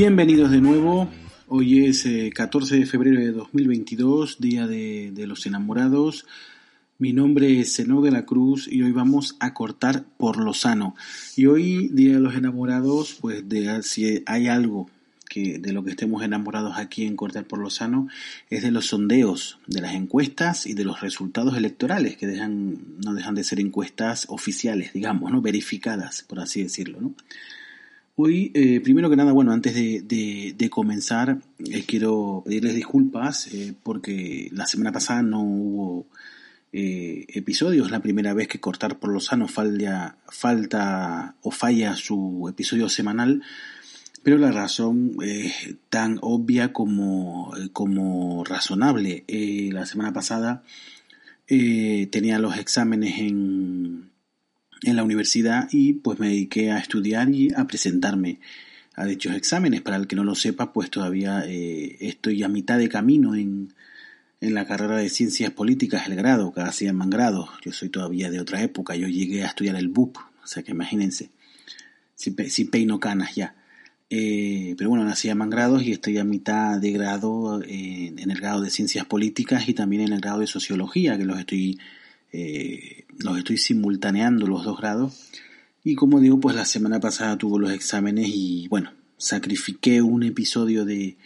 Bienvenidos de nuevo. Hoy es 14 de febrero de 2022, Día de, los Enamorados. Mi nombre es Seno de la Cruz y hoy vamos a cortar por lo sano. Y hoy, Día de los Enamorados, pues de, si hay algo que de lo que estemos enamorados aquí en Cortar por lo Sano es de los sondeos, de las encuestas y de los resultados electorales que no dejan de ser encuestas oficiales, digamos, ¿no? verificadas, por así decirlo. ¿no? Hoy, eh, primero que nada, bueno, antes de, comenzar, eh, quiero pedirles disculpas eh, porque la semana pasada no hubo episodios. La primera vez que Cortar por lo Sano falta, falta o falla su episodio semanal, pero la razón es tan obvia como, como razonable. la semana pasada tenía los exámenes en en la universidad y pues me dediqué a estudiar y a presentarme a dichos exámenes. Para el que no lo sepa, pues todavía eh, estoy a mitad de camino en, en la carrera de Ciencias Políticas, el grado, cada se llaman grados. Yo soy todavía de otra época, yo llegué a estudiar el BUP, o sea que imagínense, sin, peino canas ya. Eh, pero bueno, nací llaman grados y estoy a mitad de grado en el grado de Ciencias Políticas y también en el grado de Sociología, que los estoy eh, los estoy simultaneando los dos grados. Y como digo, pues la semana pasada tuvo los exámenes y bueno, sacrifiqué un episodio de,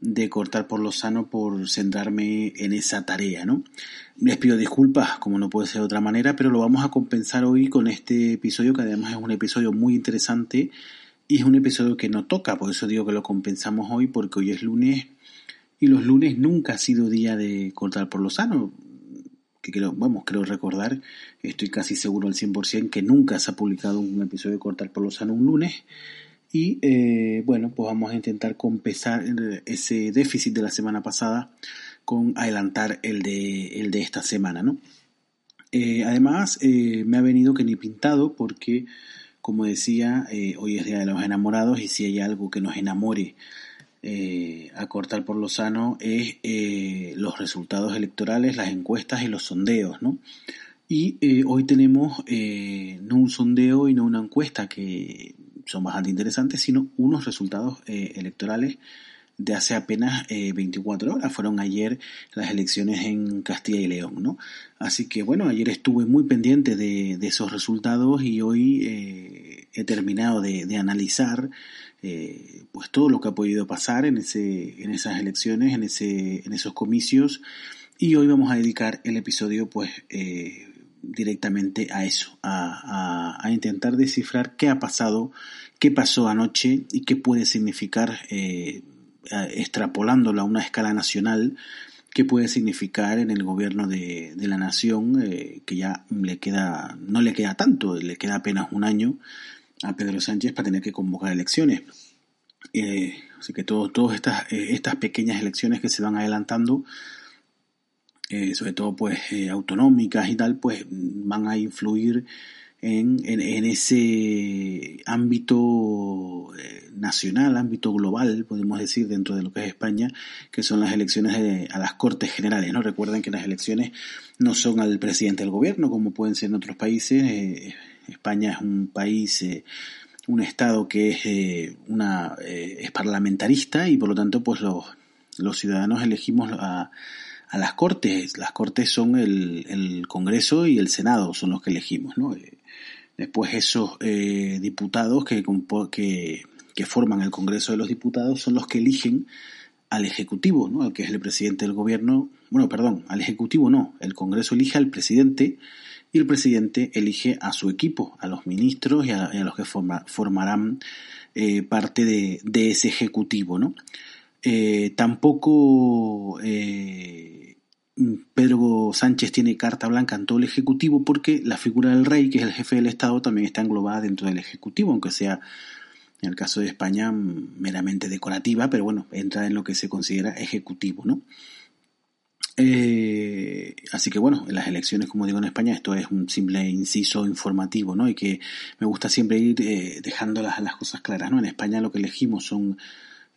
de cortar por lo sano por centrarme en esa tarea, ¿no? Les pido disculpas, como no puede ser de otra manera, pero lo vamos a compensar hoy con este episodio, que además es un episodio muy interesante y es un episodio que no toca, por eso digo que lo compensamos hoy, porque hoy es lunes y los lunes nunca ha sido día de cortar por lo sano que creo, vamos, creo recordar, estoy casi seguro al 100% que nunca se ha publicado un episodio de Cortar por los Sano un lunes. Y eh, bueno, pues vamos a intentar compensar ese déficit de la semana pasada con adelantar el de, el de esta semana, ¿no? Eh, además, eh, me ha venido que ni pintado porque, como decía, hoy es Día de los Enamorados y si hay algo que nos enamore eh, a cortar por lo sano es eh, los resultados electorales, las encuestas y los sondeos, ¿no? Y eh, hoy tenemos no un sondeo y no una encuesta que son bastante interesantes, sino unos resultados electorales de hace apenas 24 horas. Fueron ayer las elecciones en Castilla y León, ¿no? Así que bueno, ayer estuve muy pendiente de, esos resultados y hoy he terminado de analizar eh, pues todo lo que ha podido pasar en, ese, en esas elecciones, en, ese, en esos comicios. Y hoy vamos a dedicar el episodio pues eh, directamente a eso, a, intentar descifrar qué ha pasado, qué pasó anoche y qué puede significar, eh, extrapolándolo a una escala nacional, qué puede significar en el gobierno de, de la nación, que ya le queda, no le queda tanto, le queda apenas un año, a Pedro Sánchez para tener que convocar elecciones. Eh, así que todas estas, eh, estas pequeñas elecciones que se van adelantando, eh, sobre todo pues autonómicas y tal, pues van a influir en, en, ese ámbito nacional, ámbito global, podemos decir, dentro de lo que es España, que son las elecciones a las Cortes Generales. ¿no? Recuerden que las elecciones no son al presidente del gobierno, como pueden ser en otros países España es un país, eh, un estado que es, eh, una, eh, es parlamentarista y por lo tanto pues los, los ciudadanos elegimos a, a las cortes. Las cortes son el, el, Congreso y el Senado, son los que elegimos. ¿no? Después esos diputados que, que, que forman el Congreso de los Diputados son los que eligen al Ejecutivo, ¿no? al que es el presidente del gobierno. Bueno, perdón, al Ejecutivo no. El Congreso elige al presidente y el presidente elige a su equipo, a los ministros y a, los que formarán eh, parte de, ese Ejecutivo. ¿no? Eh, tampoco eh, Pedro Sánchez tiene carta blanca en todo el Ejecutivo porque la figura del rey, que es el jefe del Estado, también está englobada dentro del Ejecutivo, aunque sea en el caso de España meramente decorativa, pero bueno, entra en lo que se considera ejecutivo, ¿no? Eh, así que bueno, en las elecciones, como digo en España, esto es un simple inciso informativo, ¿no? Y que me gusta siempre ir eh, dejando las, las, cosas claras, ¿no? En España lo que elegimos son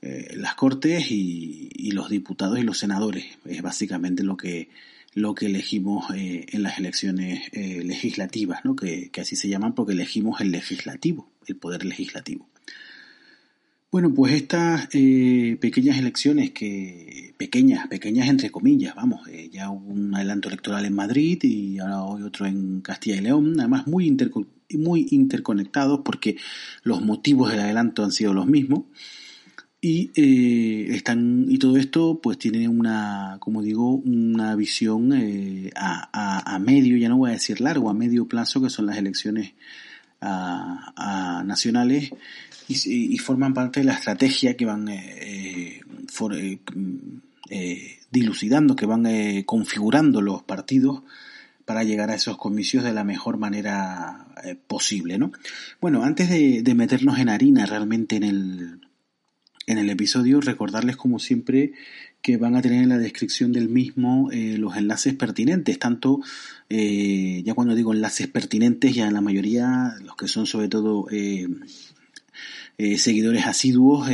eh, las cortes y, los diputados y los senadores. Es básicamente lo que, lo que elegimos eh, en las elecciones eh, legislativas, ¿no? Que así se llaman porque elegimos el legislativo, el poder legislativo. Bueno, pues estas eh, pequeñas elecciones que, pequeñas, pequeñas entre comillas, vamos, eh, ya hubo un adelanto electoral en Madrid y ahora hoy otro en Castilla y León, además muy, muy interconectados porque los motivos del adelanto han sido los mismos y eh, están y todo esto pues tiene una como digo una visión a, a, medio ya no voy a decir largo a medio plazo que son las elecciones a, nacionales y, forman parte de la estrategia que van eh, eh, eh, dilucidando, que van configurando los partidos para llegar a esos comicios de la mejor manera posible, ¿no? Bueno, antes de, de, meternos en harina realmente en el, en el episodio, recordarles como siempre que van a tener en la descripción del mismo eh, los enlaces pertinentes, tanto eh, ya cuando digo enlaces pertinentes, ya la mayoría, los que son sobre todo eh, seguidores asiduos,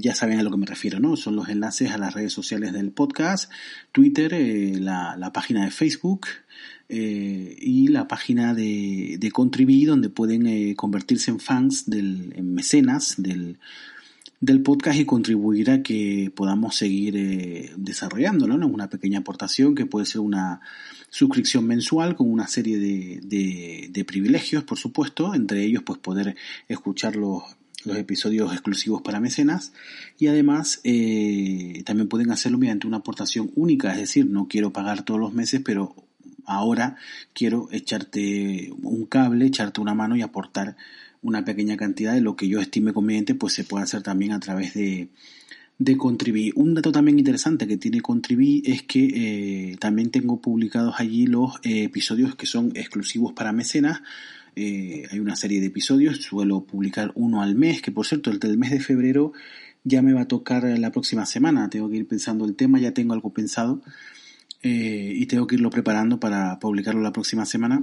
ya saben a lo que me refiero, ¿no? Son los enlaces a las redes sociales del podcast, Twitter, la, la, página de Facebook, y la página de, de Contribui, donde pueden convertirse en fans, del, en mecenas del, del podcast y contribuir a que podamos seguir eh, desarrollándolo, ¿no? Una pequeña aportación que puede ser una suscripción mensual con una serie de, de, privilegios, por supuesto, entre ellos pues poder escuchar los, los episodios exclusivos para mecenas y además eh, también pueden hacerlo mediante una aportación única, es decir, no quiero pagar todos los meses, pero ahora quiero echarte un cable, echarte una mano y aportar una pequeña cantidad de lo que yo estime conveniente, pues se puede hacer también a través de, de. Un dato también interesante que tiene Contribi es que eh, también tengo publicados allí los eh, episodios que son exclusivos para mecenas. Eh, hay una serie de episodios, suelo publicar uno al mes, que por cierto, el del mes de febrero ya me va a tocar la próxima semana. Tengo que ir pensando el tema, ya tengo algo pensado y tengo que irlo preparando para publicarlo la próxima semana.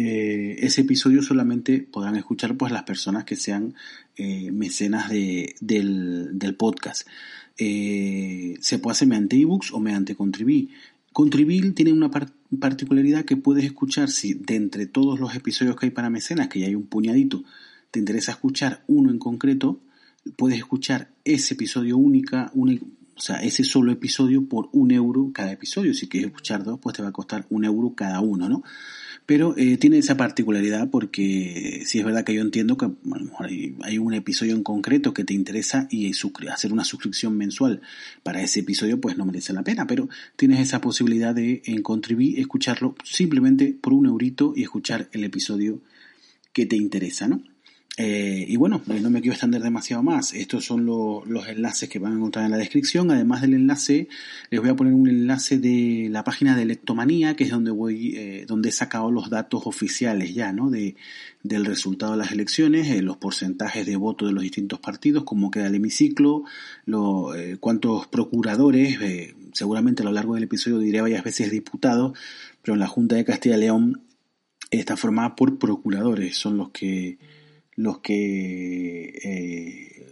Eh, ese episodio solamente podrán escuchar pues las personas que sean eh, mecenas de, del, podcast. Eh, se puede hacer mediante ebooks o mediante Contribui. Contribui tiene una particularidad que puedes escuchar si de entre todos los episodios que hay para mecenas, que ya hay un puñadito, te interesa escuchar uno en concreto, puedes escuchar ese episodio única, o sea, ese solo episodio por un euro cada episodio. Si quieres escuchar dos, pues te va a costar un euro cada uno, ¿no? Pero eh, tiene esa particularidad porque si es verdad que yo entiendo que a lo mejor hay, un episodio en concreto que te interesa y hacer una suscripción mensual para ese episodio pues no merece la pena, pero tienes esa posibilidad de en escucharlo simplemente por un eurito y escuchar el episodio que te interesa, ¿no? Eh, y bueno, pues no me quiero extender demasiado más. Estos son los enlaces que van a encontrar en la descripción. Además del enlace, les voy a poner un enlace de la página de Electomanía, que es donde voy, eh, donde he sacado los datos oficiales ya, ¿no? De, del resultado de las elecciones, eh, los porcentajes de voto de los distintos partidos, cómo queda el hemiciclo, lo, cuántos procuradores, seguramente a lo largo del episodio diré varias veces diputados, pero en la Junta de Castilla y León está formada por procuradores, son los que los que eh,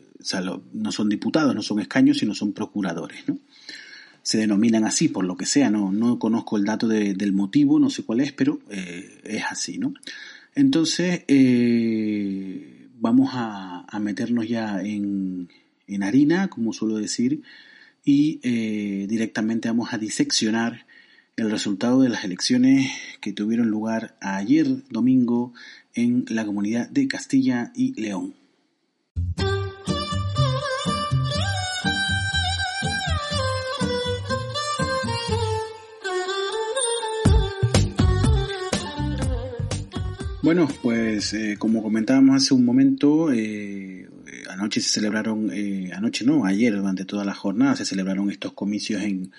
no son diputados, no son escaños, sino son procuradores, ¿no? Se denominan así, por lo que sea, no, no conozco el dato del motivo, no sé cuál es, pero eh, es así, ¿no? Entonces, eh, vamos a, meternos ya en, en, harina, como suelo decir, y directamente vamos a diseccionar el resultado de las elecciones que tuvieron lugar ayer domingo en la comunidad de Castilla y León. Bueno, pues eh, como comentábamos hace un momento, eh, eh anoche se celebraron, eh, anoche no, ayer durante toda la jornada se celebraron estos comicios en,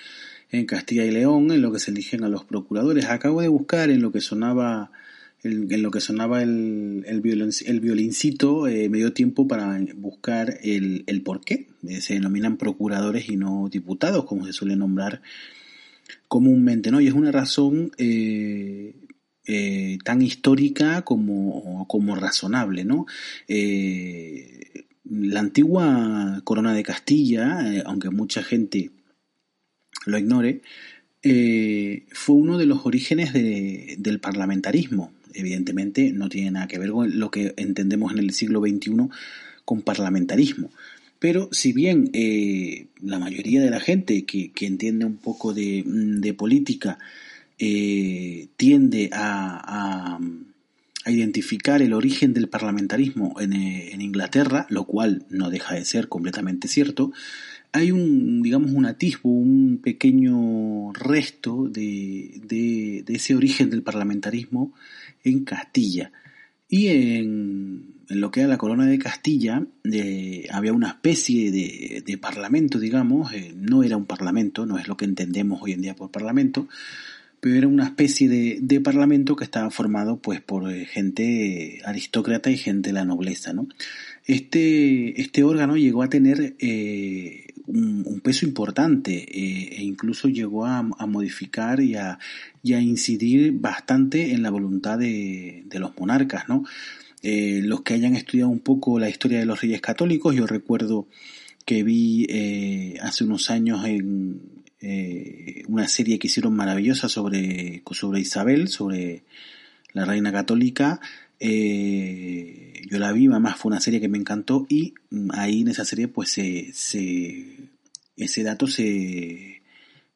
en Castilla y León, en lo que se eligen a los procuradores. Acabo de buscar en lo que sonaba en lo que sonaba el, el, el violincito, me dio tiempo para buscar el, el por qué. se denominan procuradores y no diputados, como se suele nombrar comúnmente, ¿no? Y es una razón eh, eh, tan histórica como, como razonable, ¿no? Eh, la antigua corona de Castilla, eh, aunque mucha gente lo ignore, fue uno de los orígenes del parlamentarismo. Evidentemente no tiene nada que ver con lo que entendemos en el siglo XXI con parlamentarismo. Pero si bien la mayoría de la gente que, entiende un poco de, de política eh, tiende a, identificar el origen del parlamentarismo eh, en, Inglaterra, lo cual no deja de ser completamente cierto, hay un, digamos, un atisbo, un pequeño resto de, ese origen del parlamentarismo en Castilla. Y en, lo que era la corona de Castilla eh, había una especie de, parlamento, digamos, no era un parlamento, no es lo que entendemos hoy en día por parlamento, pero era una especie de, parlamento que estaba formado pues por eh, gente aristócrata y gente de la nobleza, ¿no? Este, este órgano llegó a tener eh, un, peso importante eh, e incluso llegó a, modificar y a, incidir bastante en la voluntad de, de los monarcas, ¿no? los que hayan estudiado un poco la historia de los reyes católicos, yo recuerdo que vi hace unos años en, eh, una serie que hicieron maravillosa sobre, sobre Isabel, sobre la reina católica. Eh, yo la vi, además fue una serie que me encantó y ahí en esa serie pues se, ese dato se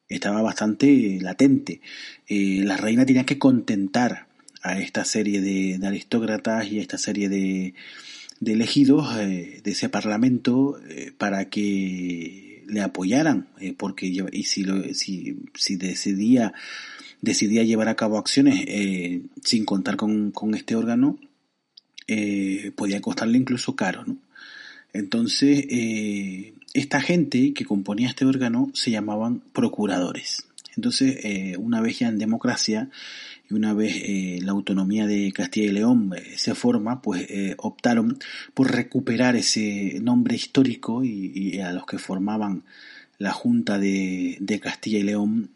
estaba bastante latente. Eh, la reina tenía que contentar a esta serie de, aristócratas y a esta serie de, de elegidos de ese parlamento para que le apoyaran, eh, porque y si, lo, si, si decidía, decidía llevar a cabo acciones eh, sin contar con, este órgano, eh, podía costarle incluso caro. ¿no? Entonces, esta gente que componía este órgano se llamaban procuradores. Entonces, una vez ya en democracia, y una vez eh, la autonomía de Castilla y León eh, se forma, pues eh, optaron por recuperar ese nombre histórico y, a los que formaban la Junta de, Castilla y León,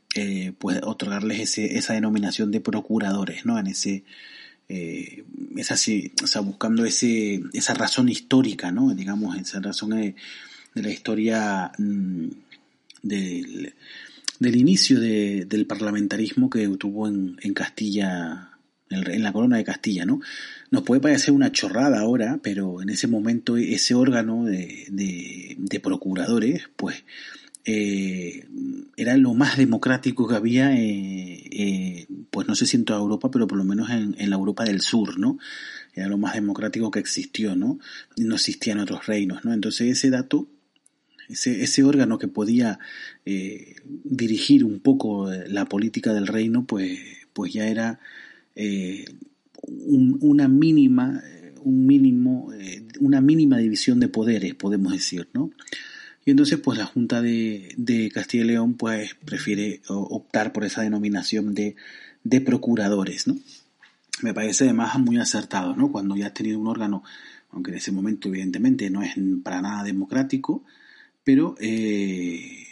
pues otorgarles ese, esa denominación de procuradores, ¿no? En ese, es así, o sea, buscando ese, esa razón histórica, ¿no? Digamos, esa razón de, la historia mm, del del inicio del parlamentarismo que tuvo en, Castilla, en, la corona de Castilla, ¿no? Nos puede parecer una chorrada ahora, pero en ese momento ese órgano de, procuradores, pues, eh, era lo más democrático que había, eh, eh, pues no sé si en toda Europa, pero por lo menos en, la Europa del Sur, ¿no? Era lo más democrático que existió, ¿no? No existían otros reinos, ¿no? Entonces ese dato ese, ese órgano que podía dirigir un poco la política del reino, pues, pues ya era una mínima, un mínimo, una mínima división de poderes, podemos decir, ¿no? Y entonces, pues la Junta de, de Castilla y León, pues prefiere optar por esa denominación de, de procuradores, ¿no? Me parece además muy acertado, ¿no? Cuando ya has tenido un órgano, aunque en ese momento evidentemente no es para nada democrático, pero eh,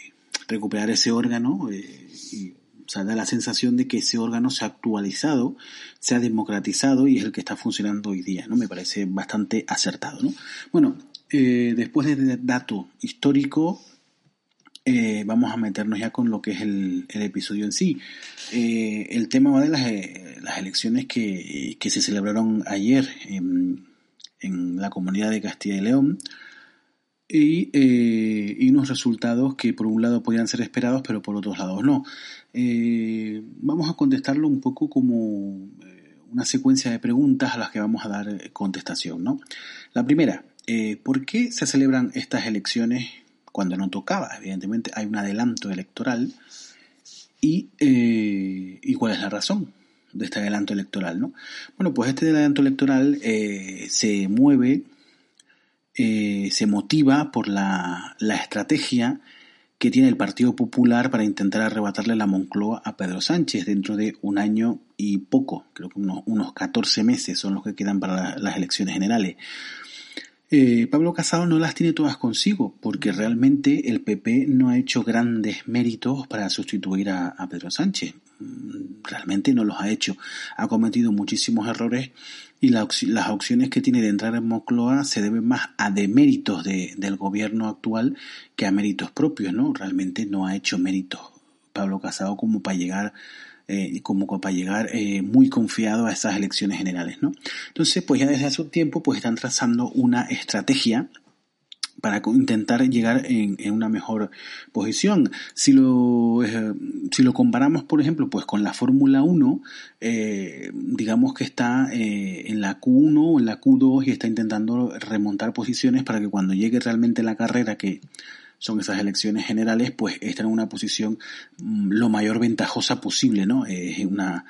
recuperar ese órgano eh, y, o da la sensación de que ese órgano se ha actualizado, se ha democratizado y es el que está funcionando hoy día, ¿no? Me parece bastante acertado, ¿no? Bueno, eh, después de este dato histórico, vamos a meternos ya con lo que es el, episodio en sí. el tema va de las, elecciones que, se celebraron ayer en, en la comunidad de Castilla y León y, eh, y, unos resultados que por un lado podían ser esperados, pero por otros lados no. Eh, vamos a contestarlo un poco como eh, una secuencia de preguntas a las que vamos a dar contestación. ¿no? La primera, ¿por qué se celebran estas elecciones cuando no tocaba? Evidentemente hay un adelanto electoral. ¿Y, y cuál es la razón? de este adelanto electoral, ¿no? Bueno, pues este adelanto electoral eh, se mueve, eh, se motiva por la, la estrategia que tiene el Partido Popular para intentar arrebatarle la Moncloa a Pedro Sánchez dentro de un año y poco, creo que unos, unos 14 meses son los que quedan para las elecciones generales. Eh, Pablo Casado no las tiene todas consigo, porque realmente el PP no ha hecho grandes méritos para sustituir a, Pedro Sánchez. Mm, realmente no los ha hecho. Ha cometido muchísimos errores y las opciones que tiene de entrar en Moncloa se deben más a deméritos de, del gobierno actual que a méritos propios, ¿no? Realmente no ha hecho méritos Pablo Casado como para llegar eh, como para llegar eh, muy confiado a esas elecciones generales, ¿no? Entonces, pues ya desde hace un tiempo, pues están trazando una estrategia para intentar llegar en, una mejor posición. Si lo, eh, si lo comparamos, por ejemplo, pues con la Fórmula 1, digamos que está en la Q1 o en la Q2 y está intentando remontar posiciones para que cuando llegue realmente la carrera que son esas elecciones generales, pues está en una posición mm, lo mayor ventajosa posible, ¿no? Es una,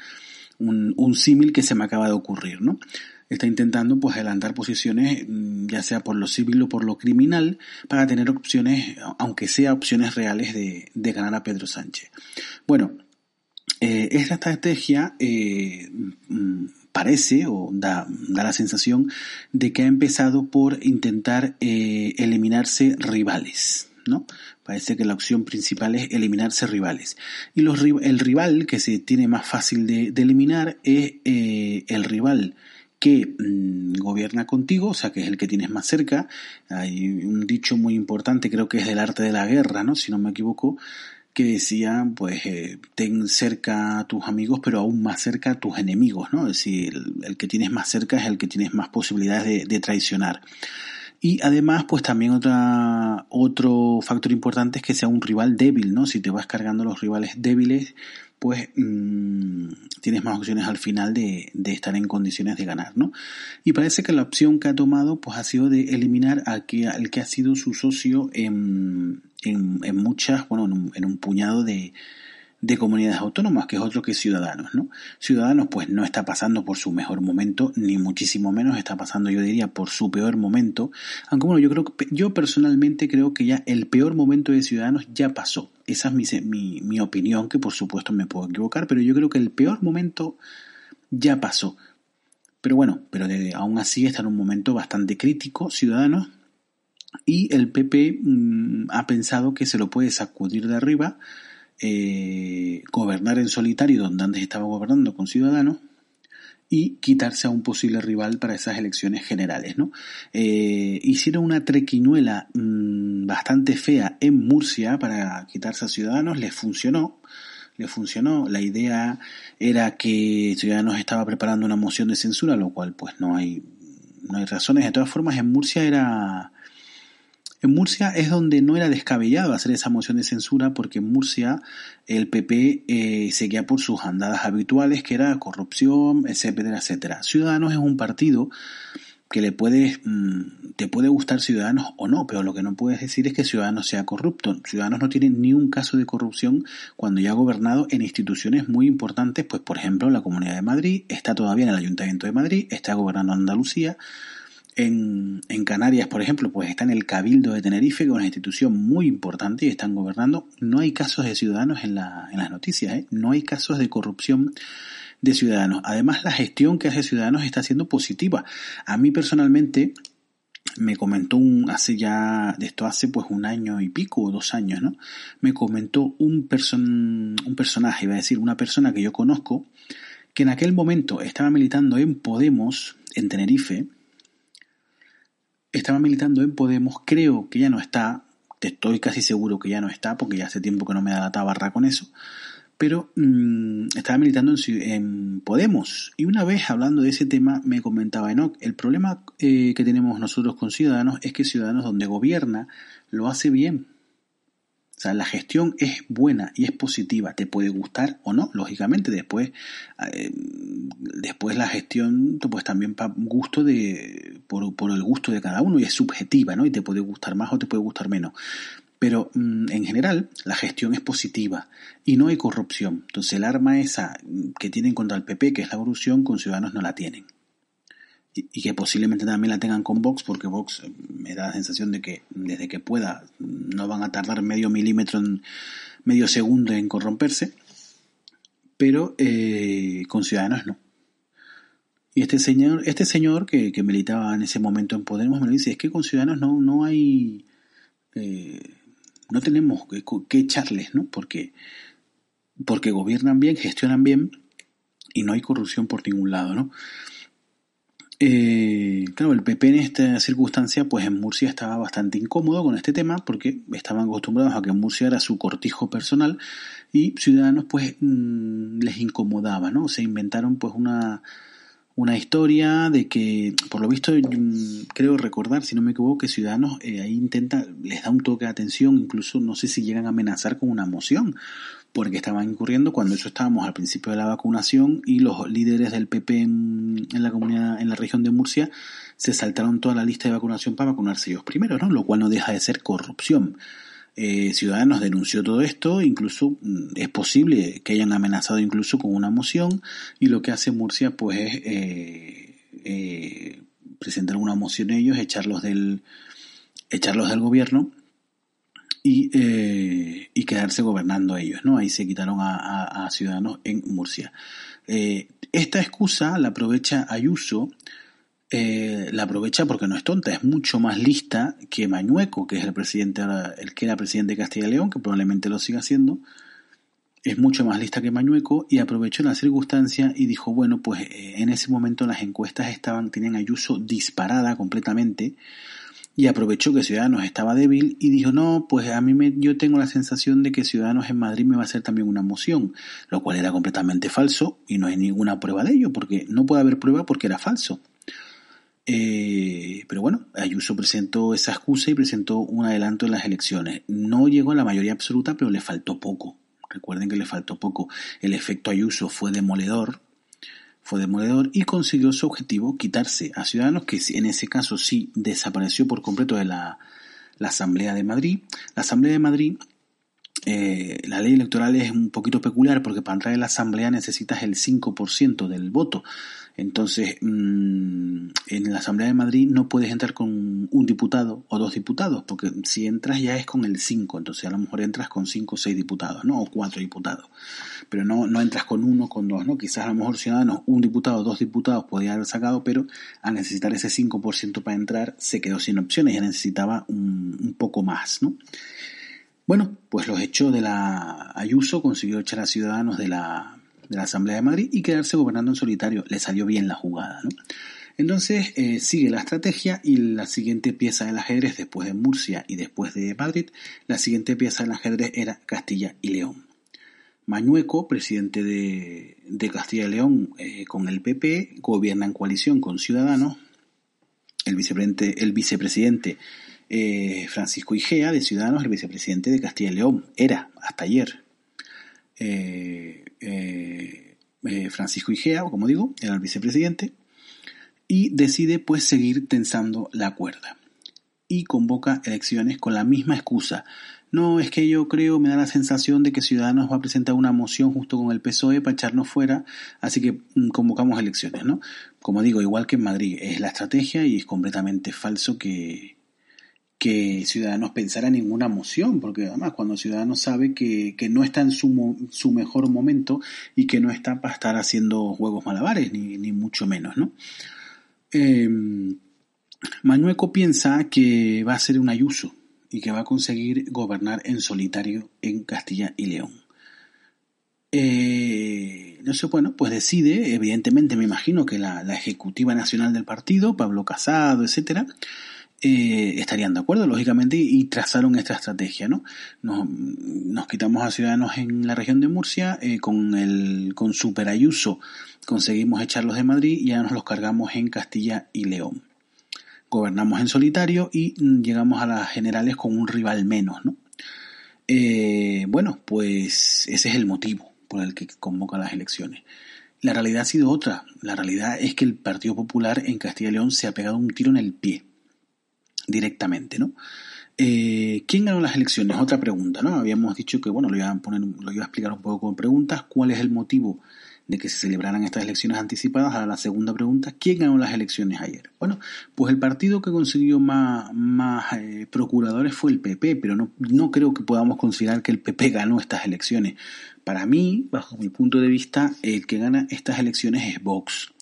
un, símil que se me acaba de ocurrir, ¿no? Está intentando pues adelantar posiciones, mm, ya sea por lo civil o por lo criminal, para tener opciones, aunque sea opciones reales de, ganar a Pedro Sánchez. Bueno, eh, esta estrategia eh, mm, parece o da, da, la sensación de que ha empezado por intentar eh, eliminarse rivales. ¿No? Parece que la opción principal es eliminarse rivales. Y el rival que se tiene más fácil de, eliminar es eh, el rival que mm, gobierna contigo, o sea, que es el que tienes más cerca. Hay un dicho muy importante, creo que es del arte de la guerra, ¿no? Si no me equivoco, que decía, pues, eh, ten cerca a tus amigos, pero aún más cerca a tus enemigos, ¿no? Es decir, el, que tienes más cerca es el que tienes más posibilidades de traicionar. Y además, pues también otra, otro factor importante es que sea un rival débil, ¿no? Si te vas cargando los rivales débiles, pues mmm, tienes más opciones al final de, de, estar en condiciones de ganar, ¿no? Y parece que la opción que ha tomado, pues ha sido de eliminar al que, al que ha sido su socio en, en, en muchas, bueno, en en un puñado de, de comunidades autónomas, que es otro que Ciudadanos, ¿no? Ciudadanos pues no está pasando por su mejor momento, ni muchísimo menos está pasando, yo diría, por su peor momento, aunque bueno, yo creo que, yo personalmente creo que ya el peor momento de Ciudadanos ya pasó. Esa es mi, mi, opinión, que por supuesto me puedo equivocar, pero yo creo que el peor momento ya pasó. Pero bueno, pero aún así está en un momento bastante crítico, Ciudadanos, y el PP mm, ha pensado que se lo puede sacudir de arriba, eh, gobernar en solitario donde antes estaba gobernando con Ciudadanos y quitarse a un posible rival para esas elecciones generales. ¿no? Eh, hicieron una trequinuela mm, bastante fea en Murcia para quitarse a Ciudadanos, les funcionó. Les funcionó. La idea era que Ciudadanos estaba preparando una moción de censura, lo cual pues no hay, no hay razones. De todas formas, en Murcia era en Murcia es donde no era descabellado hacer esa moción de censura porque en Murcia el PP eh, seguía por sus andadas habituales que era corrupción, etcétera, etcétera. Ciudadanos es un partido que le puedes, mm, te puede gustar Ciudadanos o no, pero lo que no puedes decir es que Ciudadanos sea corrupto. Ciudadanos no tiene ni un caso de corrupción cuando ya ha gobernado en instituciones muy importantes, pues por ejemplo la Comunidad de Madrid, está todavía en el Ayuntamiento de Madrid, está gobernando Andalucía, en, Canarias, por ejemplo, pues está en el Cabildo de Tenerife, que es una institución muy importante y están gobernando. No hay casos de ciudadanos en, la, en las noticias, ¿eh? no hay casos de corrupción de ciudadanos. Además, la gestión que hace Ciudadanos está siendo positiva. A mí personalmente me comentó un, hace ya, de esto hace pues un año y pico o dos años, ¿no? Me comentó un, person, un personaje, iba a decir, una persona que yo conozco, que en aquel momento estaba militando en Podemos, en Tenerife, estaba militando en Podemos, creo que ya no está, estoy casi seguro que ya no está, porque ya hace tiempo que no me da la tabarra con eso, pero mm, estaba militando en, Podemos. Y una vez hablando de ese tema me comentaba Enoch, el problema eh, que tenemos nosotros con Ciudadanos es que Ciudadanos donde gobierna lo hace bien, o sea, la gestión es buena y es positiva, te puede gustar o no, lógicamente, después, eh, después la gestión, pues también para gusto de, por, por, el gusto de cada uno y es subjetiva, ¿no? Y te puede gustar más o te puede gustar menos. Pero mm, en general la gestión es positiva y no hay corrupción. Entonces el arma esa que tienen contra el PP, que es la corrupción, con Ciudadanos no la tienen. Y, que posiblemente también la tengan con Vox, porque Vox eh, me da la sensación de que desde que pueda no van a tardar medio milímetro en medio segundo en corromperse, pero eh, con Ciudadanos no. Y este señor, este señor que, militaba en ese momento en Podemos me dice, es que con Ciudadanos no, no hay... Eh, no tenemos que, echarles, ¿no? Porque, porque gobiernan bien, gestionan bien y no hay corrupción por ningún lado, ¿no? Eh, claro, el PP en esta circunstancia, pues en Murcia estaba bastante incómodo con este tema porque estaban acostumbrados a que Murcia era su cortijo personal y Ciudadanos pues mm, les incomodaba, ¿no? Se inventaron pues una, una historia de que, por lo visto, mm, creo recordar, si no me equivoco, que Ciudadanos eh, ahí intenta, les da un toque de atención, incluso no sé si llegan a amenazar con una moción, porque estaban incurriendo cuando eso estábamos al principio de la vacunación y los líderes del PP en, la comunidad, en la región de Murcia, se saltaron toda la lista de vacunación para vacunarse ellos primero, ¿no? Lo cual no deja de ser corrupción. Eh, Ciudadanos denunció todo esto, incluso mm, es posible que hayan amenazado incluso con una moción y lo que hace Murcia pues es eh, eh, presentar una moción ellos, echarlos del, echarlos del gobierno y, y quedarse gobernando ellos, ¿no? Ahí se quitaron a, a Ciudadanos en Murcia. esta excusa la aprovecha Ayuso eh, la aprovecha porque no es tonta, es mucho más lista que Mañueco, que es el presidente, el que era presidente de Castilla y León, que probablemente lo siga siendo, es mucho más lista que Mañueco y aprovechó la circunstancia y dijo, bueno, pues eh, en ese momento las encuestas estaban, tenían Ayuso disparada completamente y aprovechó que Ciudadanos estaba débil y dijo, no, pues a mí me, yo tengo la sensación de que Ciudadanos en Madrid me va a hacer también una moción, lo cual era completamente falso y no hay ninguna prueba de ello, porque no puede haber prueba porque era falso. Eh, pero bueno, Ayuso presentó esa excusa y presentó un adelanto en las elecciones. No llegó a la mayoría absoluta, pero le faltó poco. Recuerden que le faltó poco. El efecto Ayuso fue demoledor, fue demoledor y consiguió su objetivo, quitarse a Ciudadanos, que en ese caso sí desapareció por completo de la, Asamblea de Madrid. La Asamblea de Madrid, eh, la ley electoral es un poquito peculiar porque para entrar en la Asamblea necesitas el 5% del voto. Entonces, mm, en la Asamblea de Madrid no puedes entrar con un diputado o dos diputados, porque si entras ya es con el 5, entonces a lo mejor entras con 5 o 6 diputados, ¿no? O 4 diputados. Pero no, no entras con uno, con dos, ¿no? Quizás a lo mejor Ciudadanos, un diputado o dos diputados podía haber sacado, pero al necesitar ese 5% para entrar se quedó sin opciones, ya necesitaba un, un poco más, ¿no? Bueno, pues los hechos de la Ayuso consiguió echar a Ciudadanos de la de la Asamblea de Madrid y quedarse gobernando en solitario. Le salió bien la jugada, ¿no? Entonces eh, sigue la estrategia y la siguiente pieza del ajedrez después de Murcia y después de Madrid, la siguiente pieza del ajedrez era Castilla y León. Mañueco, presidente de, Castilla y León eh, con el PP, gobierna en coalición con Ciudadanos. El vicepresidente, el vicepresidente eh, Francisco Igea de Ciudadanos, el vicepresidente de Castilla y León, era hasta ayer. Eh, eh, Francisco Igea, como digo, era el vicepresidente, y decide pues seguir tensando la cuerda. Y convoca elecciones con la misma excusa. No, es que yo creo, me da la sensación de que Ciudadanos va a presentar una moción justo con el PSOE para echarnos fuera, así que mm, convocamos elecciones, ¿no? Como digo, igual que en Madrid, es la estrategia y es completamente falso que, que Ciudadanos pensara en ninguna moción, porque además cuando Ciudadanos sabe que, no está en su, su, mejor momento y que no está para estar haciendo juegos malabares, ni, ni mucho menos, ¿no? Eh, Mañueco piensa que va a ser un ayuso y que va a conseguir gobernar en solitario en Castilla y León. Eh, no sé, bueno, pues decide, evidentemente me imagino que la, la ejecutiva nacional del partido, Pablo Casado, etcétera, eh, estarían de acuerdo, lógicamente, y trazaron esta estrategia, ¿no? Nos, quitamos a ciudadanos en la región de Murcia, eh, con el con Super Ayuso conseguimos echarlos de Madrid y ya nos los cargamos en Castilla y León. Gobernamos en solitario y llegamos a las generales con un rival menos, ¿no? Eh, bueno, pues ese es el motivo por el que convoca las elecciones. La realidad ha sido otra. La realidad es que el Partido Popular en Castilla y León se ha pegado un tiro en el pie directamente, ¿no? Eh, ¿Quién ganó las elecciones? Otra pregunta, ¿no? Habíamos dicho que, bueno, lo iba a explicar un poco con preguntas. ¿Cuál es el motivo de que se celebraran estas elecciones anticipadas. Ahora la segunda pregunta, ¿quién ganó las elecciones ayer? Bueno, pues el partido que consiguió más, eh, procuradores fue el PP, pero no, no creo que podamos considerar que el PP ganó estas elecciones. Para mí, bajo mi punto de vista, el que gana estas elecciones es Vox,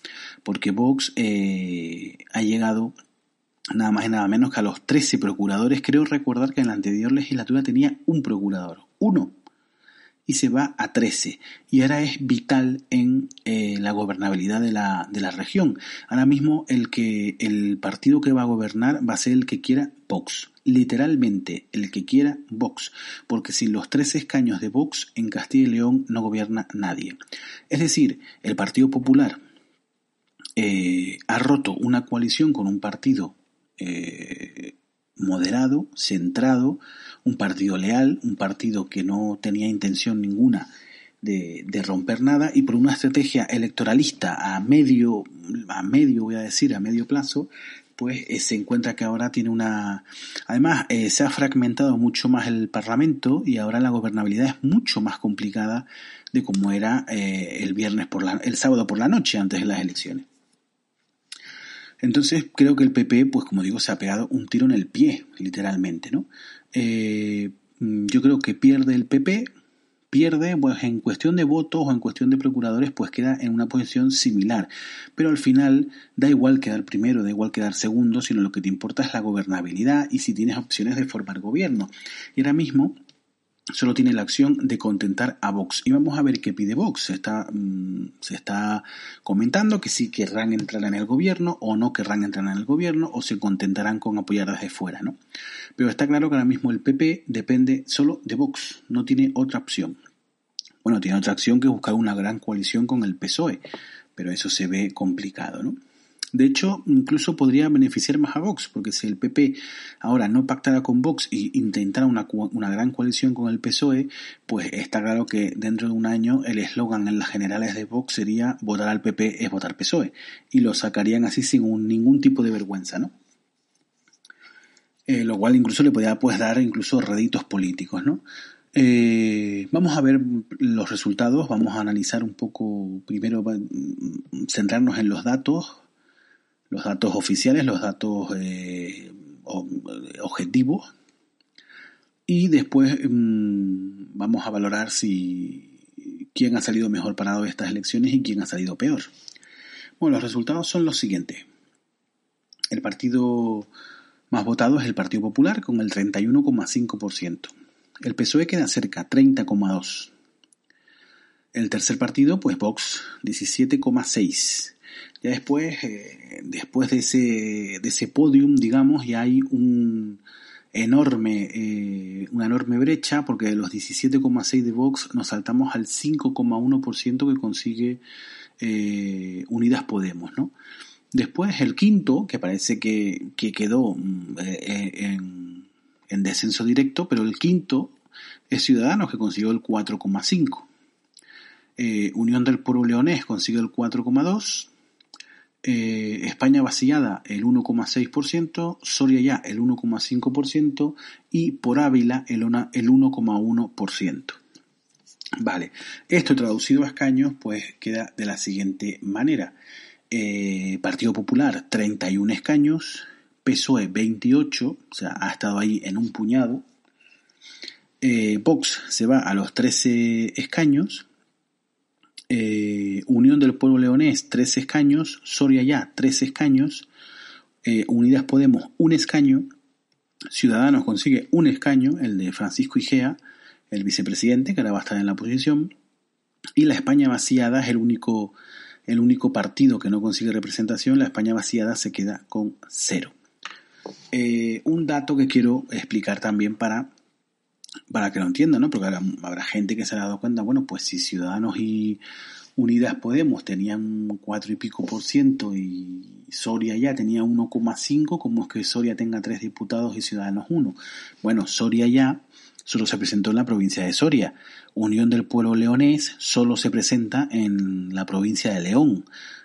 porque Vox eh, ha llegado nada más y nada menos que a los 13 procuradores. Creo recordar que en la anterior legislatura tenía un procurador, uno y se va a 13. Y ahora es vital en eh, la gobernabilidad de la, de la región. Ahora mismo el, que, el partido que va a gobernar va a ser el que quiera Vox. Literalmente, el que quiera Vox. Porque sin los 13 escaños de Vox en Castilla y León no gobierna nadie. Es decir, el Partido Popular eh, ha roto una coalición con un partido eh, moderado, centrado, un partido leal, un partido que no tenía intención ninguna de, romper nada y por una estrategia electoralista a medio, a medio voy a decir, a medio plazo, pues eh, se encuentra que ahora tiene una... Además, eh, se ha fragmentado mucho más el Parlamento y ahora la gobernabilidad es mucho más complicada de como era eh, el viernes por la, el sábado por la noche antes de las elecciones. Entonces creo que el PP, pues como digo, se ha pegado un tiro en el pie, literalmente, ¿no? Eh, yo creo que pierde el PP, pierde, pues en cuestión de votos o en cuestión de procuradores, pues queda en una posición similar. Pero al final da igual quedar primero, da igual quedar segundo, sino lo que te importa es la gobernabilidad y si tienes opciones de formar gobierno. Y ahora mismo solo tiene la acción de contentar a Vox. Y vamos a ver qué pide Vox. Se está, mm, se está comentando que sí querrán entrar en el gobierno o no querrán entrar en el gobierno o se contentarán con apoyar desde fuera, ¿no? Pero está claro que ahora mismo el PP depende solo de Vox, no tiene otra opción. Bueno, tiene otra opción que buscar una gran coalición con el PSOE, pero eso se ve complicado, ¿no? De hecho, incluso podría beneficiar más a Vox, porque si el PP ahora no pactara con Vox e intentara una, una gran coalición con el PSOE, pues está claro que dentro de un año el eslogan en las generales de Vox sería votar al PP es votar PSOE, y lo sacarían así sin ningún tipo de vergüenza, ¿no? Eh, lo cual incluso le podría pues, dar incluso réditos políticos, ¿no? Eh, vamos a ver los resultados, vamos a analizar un poco, primero centrarnos en los datos, los datos oficiales, los datos eh, objetivos y después mm, vamos a valorar si quién ha salido mejor parado de estas elecciones y quién ha salido peor. Bueno, los resultados son los siguientes. El partido más votado es el Partido Popular con el 31,5%. El PSOE queda cerca, 30,2%. El tercer partido, pues Vox, 17,6%. Ya después, eh, después de ese, de ese podium, digamos, ya hay un enorme, eh, una enorme brecha, porque de los 17,6 de Vox nos saltamos al 5,1% que consigue eh, Unidas Podemos, ¿no? Después el quinto, que parece que, que quedó mm, en, en descenso directo, pero el quinto es Ciudadanos, que consiguió el 4,5. Unión del Pueblo Leonés consiguió el 4,2. Eh, España vaciada el 1,6%, Soria ya el 1,5% y por Ávila el, el 1,1%. Vale, esto traducido a escaños pues queda de la siguiente manera. Eh, Partido Popular 31 escaños, PSOE 28, o sea, ha estado ahí en un puñado. Eh, Vox se va a los 13 escaños, eh, Unión del Pueblo Leonés, tres escaños, Soria Ya, tres escaños, eh, Unidas Podemos, un escaño, Ciudadanos consigue un escaño, el de Francisco Igea, el vicepresidente, que ahora va a estar en la oposición, y la España vaciada es el único, partido que no consigue representación, la España vaciada se queda con cero. Eh, un dato que quiero explicar también para para que lo entiendan, ¿no? Porque habrá, gente que se ha dado cuenta, bueno, pues si Ciudadanos y Unidas Podemos tenían cuatro y pico por ciento y Soria ya tenía 1,5, ¿cómo es que Soria tenga tres diputados y Ciudadanos uno? Bueno, Soria ya solo se presentó en la provincia de Soria. Unión del Pueblo Leonés solo se presenta en la provincia de León.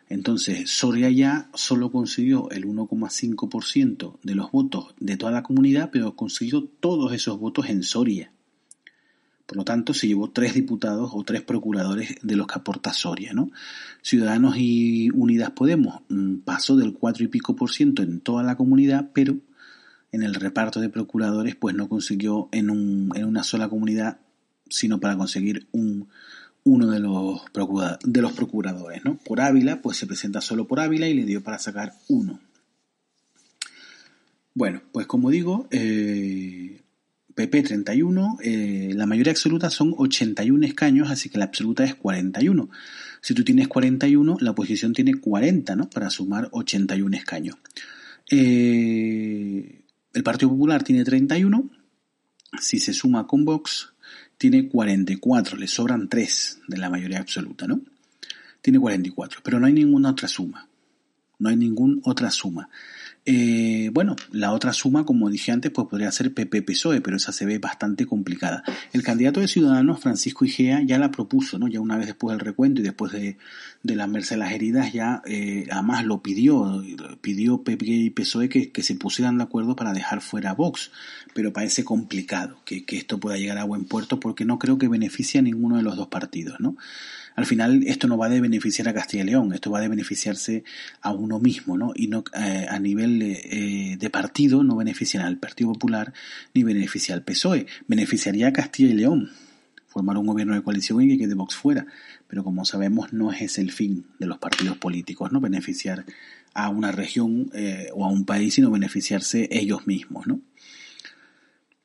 Entonces, Soria ya solo consiguió el 1,5% de los votos de toda la comunidad, pero consiguió todos esos votos en Soria. Por lo tanto, se llevó tres diputados o tres procuradores de los que aporta Soria, ¿no? Ciudadanos y Unidas Podemos pasó del cuatro y pico por ciento en toda la comunidad, pero en el reparto de procuradores, pues no consiguió en, en una sola comunidad, sino para conseguir un, uno de los, procuradores, ¿no? Por Ávila, pues se presenta solo por Ávila y le dio para sacar uno. Bueno, pues como digo, eh, PP 31, eh, la mayoría absoluta son 81 escaños, así que la absoluta es 41. Si tú tienes 41, la oposición tiene 40, ¿no? Para sumar 81 escaños. Eh, el Partido Popular tiene 31. Si se suma con Vox, tiene 44. Le sobran 3 de la mayoría absoluta, ¿no? Tiene 44. Pero no hay ninguna otra suma. No hay ninguna otra suma. Eh, bueno, la otra suma, como dije antes, pues podría ser PP-PSOE, pero esa se ve bastante complicada. El candidato de Ciudadanos, Francisco Igea, ya la propuso, ¿no? Ya una vez después del recuento y después de, de lamerse las heridas, ya eh, además lo pidió, pidió PP y PSOE que, que, se pusieran de acuerdo para dejar fuera a Vox, pero parece complicado que, que esto pueda llegar a buen puerto porque no creo que beneficie a ninguno de los dos partidos, ¿no? Al final esto no va de beneficiar a Castilla y León, esto va de beneficiarse a uno mismo, ¿no? Y no eh, a nivel eh, de partido no benefician al Partido Popular ni beneficia al PSOE, beneficiaría a Castilla y León formar un gobierno de coalición y que quede Vox fuera, pero como sabemos no es el fin de los partidos políticos, no beneficiar a una región eh, o a un país, sino beneficiarse ellos mismos, ¿no?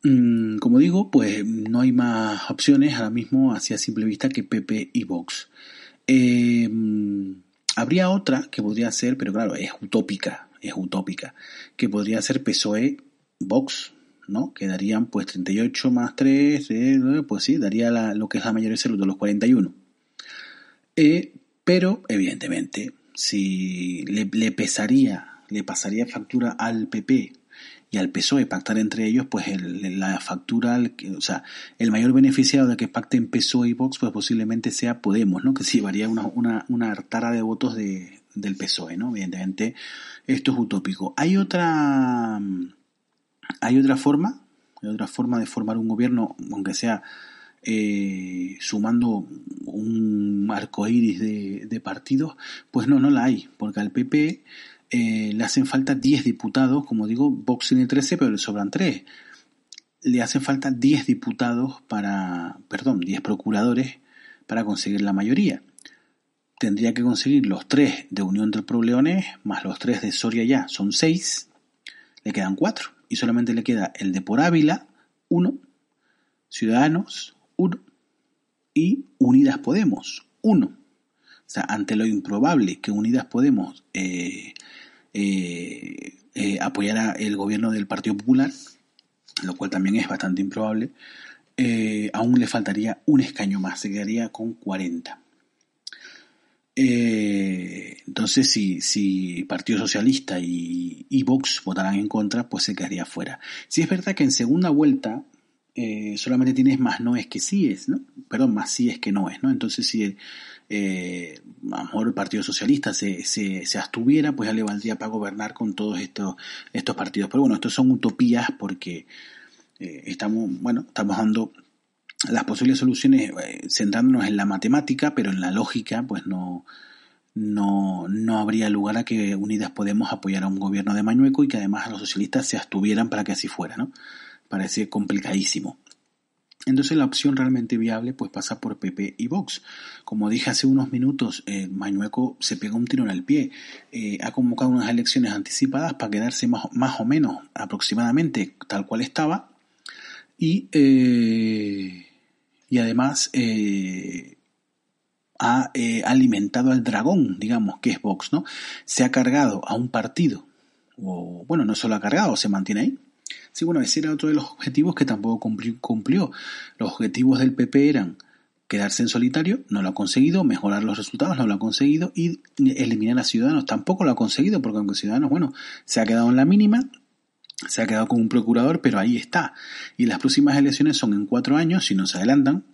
Mm, como digo, pues no hay más opciones ahora mismo hacia simple vista que PP y Vox. Eh, habría otra que podría ser, pero claro, es utópica, es utópica, que podría ser PSOE Vox, ¿no? Quedarían pues 38 más 3, eh, pues sí, daría lo que es la mayoría de los 41. Eh, pero, evidentemente, si le pesaría, le pasaría factura al PP y al PSOE pactar entre ellos, pues la factura, o sea, el mayor beneficiado de que pacten PSOE y Vox, pues posiblemente sea Podemos, ¿no? Que se llevaría una, una, una hartara de votos de, del PSOE, ¿no? Evidentemente, esto es utópico. Hay otra, hay otra forma, hay otra forma de formar un gobierno, aunque sea eh, sumando un arco iris de, de partidos, pues no, no la hay, porque al PP eh, le hacen falta 10 diputados, como digo, Vox tiene 13, pero le sobran 3. Le hacen falta 10 diputados para, perdón, 10 procuradores para conseguir la mayoría. Tendría que conseguir los 3 de Unión del Pueblo más los 3 de Soria ya, son 6. Le quedan 4. Y solamente le queda el de Por Ávila, 1. Ciudadanos, 1. Y Unidas Podemos, 1. O sea, ante lo improbable que Unidas Podemos eh, eh, eh, apoyara el gobierno del Partido Popular, lo cual también es bastante improbable, eh, aún le faltaría un escaño más, se quedaría con 40. Eh, entonces, si, Partido Socialista y, Vox votaran en contra, pues se quedaría fuera. Si es verdad que en segunda vuelta solamente tienes más noes que síes, ¿no? Perdón, más síes que noes, ¿no? Entonces, si eh, a lo mejor el Partido Socialista se, se, se, abstuviera, pues ya le valdría para gobernar con todos estos, estos partidos. Pero bueno, estos son utopías porque eh, estamos, bueno, estamos dando las posibles soluciones eh, centrándonos en la matemática, pero en la lógica, pues no, no, no habría lugar a que Unidas Podemos apoyar a un gobierno de Mañueco y que además los socialistas se abstuvieran para que así fuera, ¿no? Parece complicadísimo. Entonces la opción realmente viable pues pasa por PP y Vox. Como dije hace unos minutos, eh, Mañueco se pega un tiro en el pie. Eh, ha convocado unas elecciones anticipadas para quedarse más, más, o menos aproximadamente tal cual estaba. Y, eh, y además eh, ha alimentado al dragón, digamos, que es Vox, ¿no? Se ha cargado a un partido, o bueno, no solo ha cargado, se mantiene ahí, Sí, bueno, ese era otro de los objetivos que tampoco cumplió. Los objetivos del PP eran quedarse en solitario, no lo ha conseguido, mejorar los resultados, no lo ha conseguido, y eliminar a Ciudadanos tampoco lo ha conseguido, porque aunque Ciudadanos, bueno, se ha quedado en la mínima, se ha quedado con un procurador, pero ahí está. Y las próximas elecciones son en cuatro años, si no se adelantan.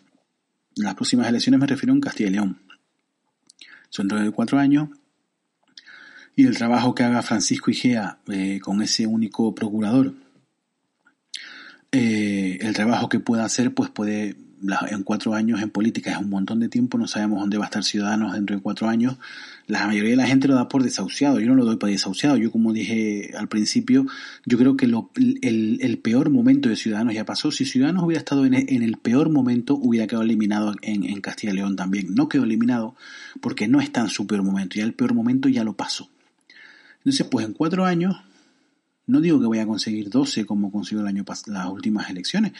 Las próximas elecciones me refiero en Castilla y León. Son dentro de cuatro años. Y el trabajo que haga Francisco Igea eh, con ese único procurador, eh, el trabajo que pueda hacer, pues puede en cuatro años en política es un montón de tiempo, no sabemos dónde va a estar Ciudadanos dentro de cuatro años. La mayoría de la gente lo da por desahuciado, yo no lo doy por desahuciado. Yo, como dije al principio, yo creo que el, peor momento de Ciudadanos ya pasó. Si Ciudadanos hubiera estado en, el peor momento, hubiera quedado eliminado en, en Castilla y León también. No quedó eliminado porque no está en su peor momento, ya el peor momento ya lo pasó. Entonces, pues en cuatro años no digo que voy a conseguir 12 como consiguió el año las últimas elecciones,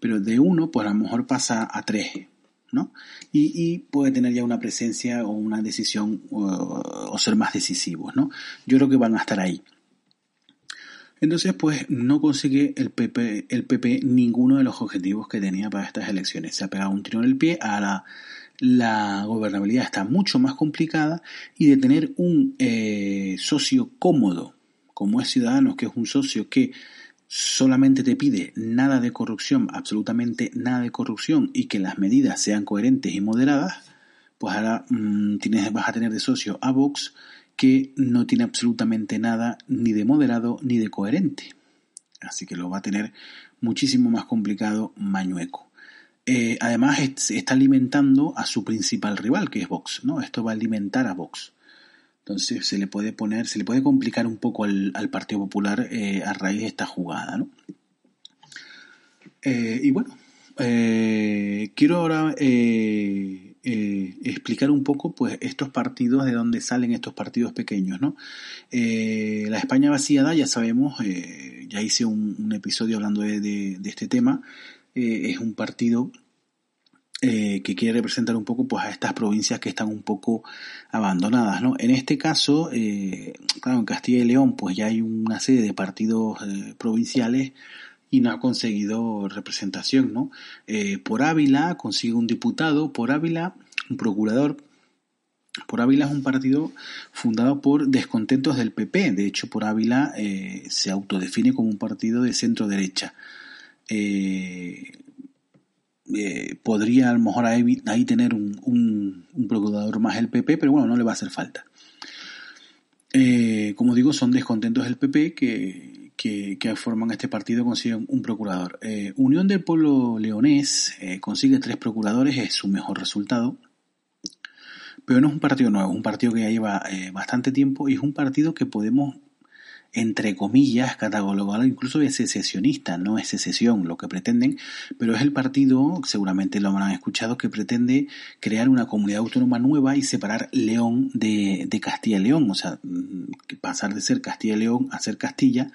pero de uno, pues a lo mejor pasa a tres, ¿no? Y, puede tener ya una presencia o una decisión o, ser más decisivos, ¿no? Yo creo que van a estar ahí. Entonces, pues no consigue el PP, el PP ninguno de los objetivos que tenía para estas elecciones. Se ha pegado un tiro en el pie. Ahora la gobernabilidad está mucho más complicada y de tener un eh, socio cómodo como es Ciudadanos, que es un socio que solamente te pide nada de corrupción, absolutamente nada de corrupción, y que las medidas sean coherentes y moderadas, pues ahora mm, tienes, vas a tener de socio a Vox que no tiene absolutamente nada ni de moderado ni de coherente. Así que lo va a tener muchísimo más complicado Mañueco. Eh, además está alimentando a su principal rival, que es Vox, ¿no? Esto va a alimentar a Vox. Entonces se le puede poner, se le puede complicar un poco al, Partido Popular eh, a raíz de esta jugada, ¿no? Eh, y bueno, eh, quiero ahora explicar un poco pues estos partidos, de dónde salen estos partidos pequeños, ¿no? la España vaciada, ya sabemos, ya hice un, episodio hablando de este tema, es un partido eh, que quiere representar un poco pues a estas provincias que están un poco abandonadas ¿no? en este caso eh, claro en Castilla y León pues ya hay una serie de partidos eh, provinciales y no ha conseguido representación no por Ávila consigue un diputado por Ávila un procurador por Ávila es un partido fundado por descontentos del PP. De hecho, por Ávila se autodefine como un partido de centro derecha. Eh, podría a lo mejor ahí, tener un, procurador más el PP, pero bueno, no le va a hacer falta. Eh, como digo, son descontentos del PP que, que, forman este partido consiguen un procurador. Eh, Unión del Pueblo Leonés consigue tres procuradores, es su mejor resultado. Pero no es un partido nuevo, es un partido que ya lleva bastante tiempo y es un partido que podemos entre comillas, catalogado incluso de secesionista, no es secesión lo que pretenden, pero es el partido, seguramente lo habrán escuchado, que pretende crear una comunidad autónoma nueva y separar León de, de Castilla y León, o sea, mm, pasar de ser Castilla y León a ser Castilla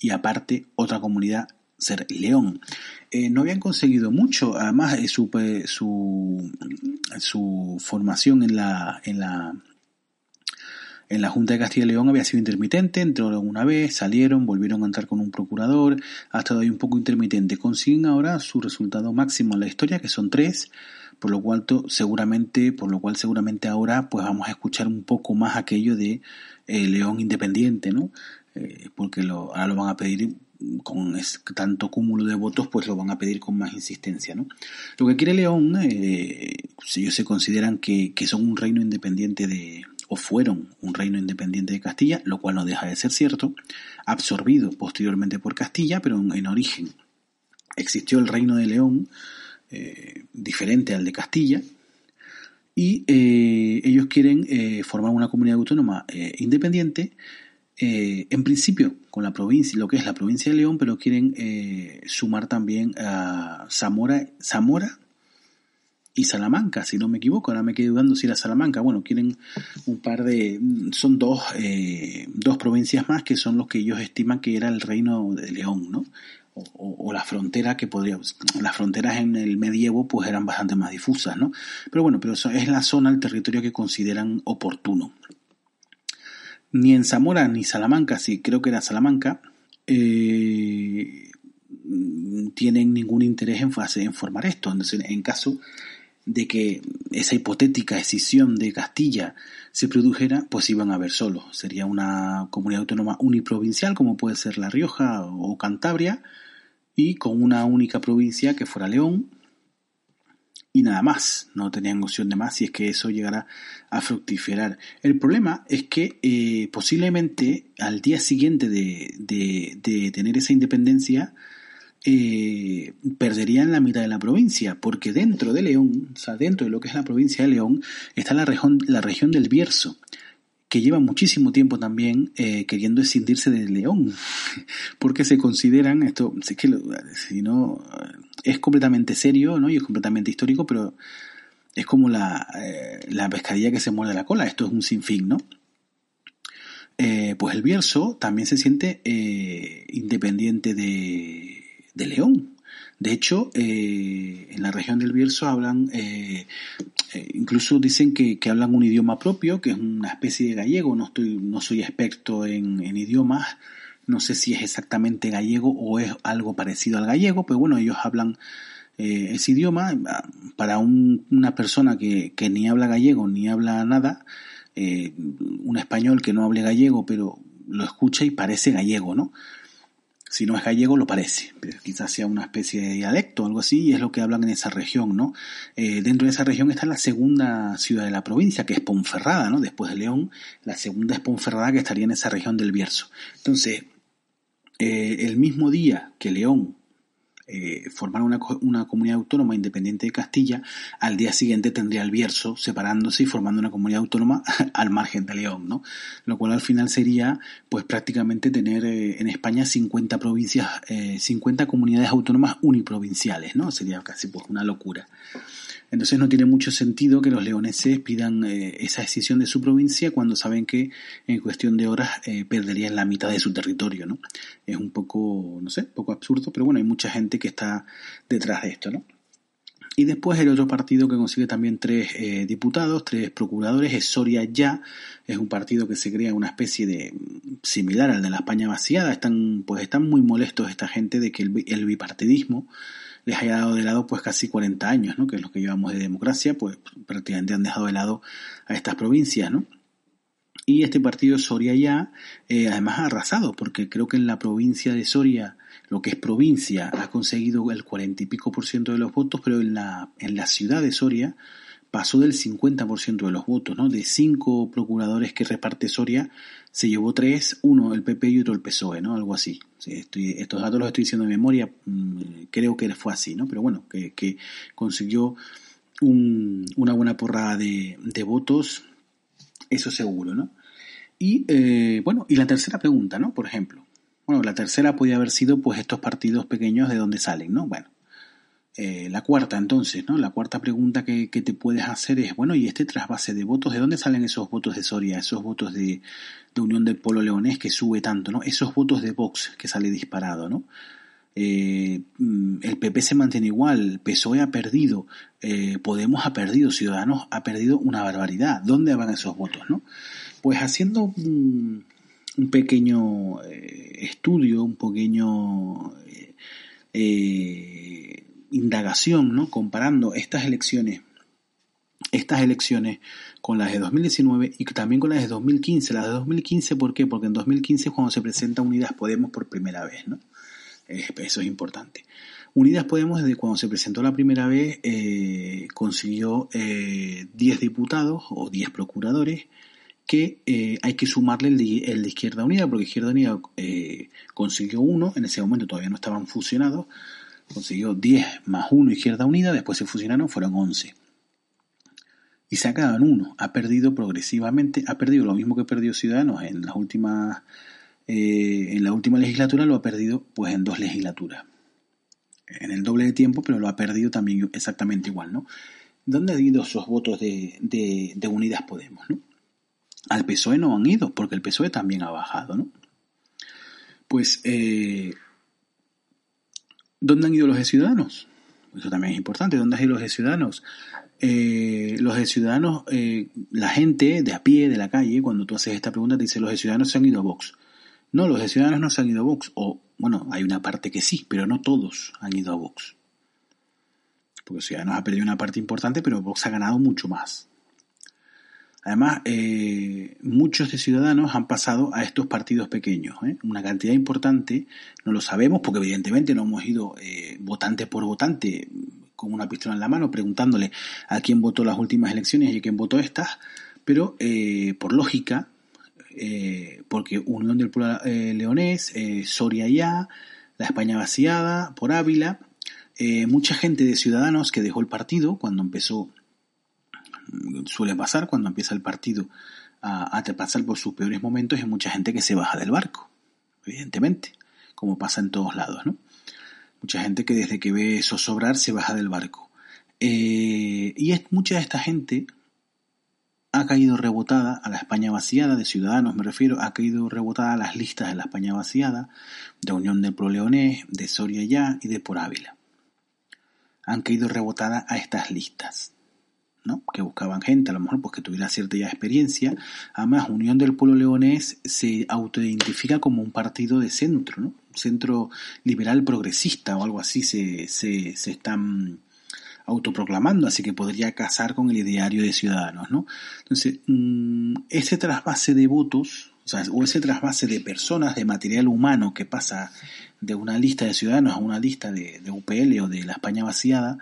y aparte otra comunidad ser León. Eh, no habían conseguido mucho, además eh, su, su, su formación en la, en la en la Junta de Castilla y León había sido intermitente, entraron una vez, salieron, volvieron a entrar con un procurador, ha estado ahí un poco intermitente. Consiguen ahora su resultado máximo en la historia, que son tres, por lo cual seguramente, por lo cual seguramente ahora pues vamos a escuchar un poco más aquello de eh, León independiente, ¿no? Eh, porque lo, ahora lo van a pedir con tanto cúmulo de votos, pues lo van a pedir con más insistencia, ¿no? Lo que quiere León, eh, ellos se consideran que son un reino independiente de, o fueron un reino independiente de Castilla, lo cual no deja de ser cierto, absorbido posteriormente por Castilla, pero en, origen. Existió el reino de León, eh, diferente al de Castilla, y eh, ellos quieren eh, formar una comunidad autónoma independiente, en principio con la provincia, lo que es la provincia de León, pero quieren sumar también a Zamora, Zamora y Salamanca, si no me equivoco. Ahora me quedé dudando si era Salamanca. Bueno, quieren un par de... Son dos, eh, dos provincias más que son los que ellos estiman que era el reino de León, ¿no? O, la frontera que podría... Las fronteras en el medievo pues eran bastante más difusas, ¿no? Pero bueno, pero eso es la zona, el territorio que consideran oportuno. Ni en Zamora ni Salamanca, sí, creo que era Salamanca, eh, tienen ningún interés en, en formar esto. Entonces, en caso de que esa hipotética escisión de Castilla se produjera, pues iban a haber solo. Sería una comunidad autónoma uniprovincial, como puede ser La Rioja o Cantabria, y con una única provincia que fuera León, y nada más, no tenían opción de más si es que eso llegara a fructificar. El problema es que eh, posiblemente al día siguiente de, de, tener esa independencia eh, perderían la mitad de la provincia, porque dentro de León, o sea, dentro de lo que es la provincia de León, está la región, la región del Bierzo, que lleva muchísimo tiempo también eh, queriendo escindirse de León, porque se consideran, esto, es que si no, es completamente serio, ¿no? Y es completamente histórico, pero es como la, eh, la pescadilla que se muerde la cola, esto es un sinfín, ¿no? Eh, pues el Bierzo también se siente independiente de, de León, de hecho, eh, en la región del Bierzo hablan, eh, eh, incluso dicen que, hablan un idioma propio, que es una especie de gallego. No estoy, no soy experto en, idiomas, no sé si es exactamente gallego o es algo parecido al gallego, pero bueno, ellos hablan ese idioma. Para una persona que, que, ni habla gallego ni habla nada, un español que no hable gallego, pero lo escucha y parece gallego, ¿no? Si no es gallego lo parece, quizás sea una especie de dialecto o algo así, y es lo que hablan en esa región, ¿no? Eh, dentro de esa región está la segunda ciudad de la provincia, que es Ponferrada, ¿no? Después de León, la segunda es Ponferrada, que estaría en esa región del Bierzo. Entonces, eh, el mismo día que León eh, formar una, una, comunidad autónoma independiente de Castilla, al día siguiente tendría el Bierzo separándose y formando una comunidad autónoma al margen de León, ¿no? Lo cual al final sería, pues prácticamente tener eh, en España 50 provincias, 50 eh, comunidades autónomas uniprovinciales, ¿no? Sería casi pues una locura. Entonces no tiene mucho sentido que los leoneses pidan eh, esa decisión de su provincia cuando saben que en cuestión de horas eh, perderían la mitad de su territorio, ¿no? Es un poco, no sé, poco absurdo, pero bueno, hay mucha gente que está detrás de esto, ¿no? Y después el otro partido que consigue también tres eh, diputados, tres procuradores, es Soria Ya. Es un partido que se crea una especie de similar al de la España vaciada. Están, pues están muy molestos esta gente de que el bipartidismo les haya dado de lado pues casi 40 años, ¿no? que es lo que llevamos de democracia, pues prácticamente han dejado de lado a estas provincias, ¿no? Y este partido Soria ya, eh, además ha arrasado, porque creo que en la provincia de Soria, lo que es provincia, ha conseguido el 40 y pico por ciento de los votos, pero en la, en la ciudad de Soria pasó del 50% de los votos, ¿no? De cinco procuradores que reparte Soria, se llevó tres, uno el PP y otro el PSOE, ¿no? Algo así. estos datos los estoy diciendo de memoria, mm, creo que fue así, ¿no? Pero bueno, que, consiguió una buena porrada de, votos, eso seguro, ¿no? Y eh, bueno, y la tercera pregunta, ¿no? Por ejemplo, bueno, la tercera podía haber sido pues estos partidos pequeños de dónde salen, ¿no? Bueno, eh, la cuarta, entonces, ¿no? La cuarta pregunta que, te puedes hacer es, bueno, ¿y este trasvase de votos? ¿De dónde salen esos votos de Soria, esos votos de, Unión del Polo Leonés que sube tanto, ¿no? Esos votos de Vox que sale disparado, ¿no? Eh, mm, el PP se mantiene igual, PSOE ha perdido, eh, Podemos ha perdido, Ciudadanos ha perdido una barbaridad. ¿Dónde van esos votos, no? Pues haciendo un pequeño estudio, un pequeño indagación, ¿no? Comparando estas elecciones, estas elecciones con las de 2019 y también con las de 2015. Las de 2015, ¿por qué? Porque en 2015 es cuando se presenta Unidas Podemos por primera vez, ¿no? eso es importante. Unidas Podemos, desde cuando se presentó la primera vez, eh, consiguió 10 eh, diputados o 10 procuradores que eh, hay que sumarle el de, el de, Izquierda Unida, porque Izquierda Unida consiguió uno, en ese momento todavía no estaban fusionados, consiguió 10 más 1 Izquierda Unida, después se fusionaron, fueron 11. Y se sacaban uno, ha perdido progresivamente, ha perdido lo mismo que perdió Ciudadanos en las últimas, eh, en la última legislatura, lo ha perdido pues en dos legislaturas. En el doble de tiempo, pero lo ha perdido también exactamente igual, ¿no? ¿Dónde han ido esos votos de, de, Unidas Podemos, ¿no? Al PSOE no han ido, porque el PSOE también ha bajado, ¿no? Pues eh, ¿Dónde han ido los Ciudadanos? Eso también es importante. ¿Dónde han ido los Ciudadanos? Eh, los Ciudadanos, eh, la gente de a pie, de la calle, cuando tú haces esta pregunta, te dice, los Ciudadanos se han ido a Vox. No, los Ciudadanos no se han ido a Vox. O, bueno, hay una parte que sí, pero no todos han ido a Vox. porque Ciudadanos ha perdido una parte importante, pero Vox ha ganado mucho más. Además, eh, muchos de ciudadanos han pasado a estos partidos pequeños. ¿eh? Una cantidad importante, no lo sabemos porque evidentemente no hemos ido eh, votante por votante con una pistola en la mano preguntándole a quién votó las últimas elecciones y a quién votó estas, pero por lógica, porque Unión del Pueblo Leonés, Soria Ya, la España vaciada, por Ávila, mucha gente de ciudadanos que dejó el partido cuando empezó suele pasar cuando empieza el partido a, a pasar por sus peores momentos hay mucha gente que se baja del barco, evidentemente, como pasa en todos lados, ¿no? Mucha gente que desde que ve eso sobrar se baja del barco. Eh, y es, mucha de esta gente ha caído rebotada a la España vaciada, de Ciudadanos me refiero, ha caído rebotada a las listas de la España vaciada, de Unión del Pro Leonés, de Soria Ya y de Por Ávila. Han caído rebotada a estas listas que buscaban gente, a lo mejor pues que tuviera cierta ya experiencia. Además, Unión del Pueblo Leonés se autoidentifica como un partido de centro, ¿no? centro liberal progresista o algo así se, se, se están autoproclamando, así que podría casar con el ideario de Ciudadanos. ¿no? Entonces, mm, ese trasvase de votos, o ese trasvase de personas, de material humano que pasa de una lista de ciudadanos a una lista de, de UPL o de la España vaciada,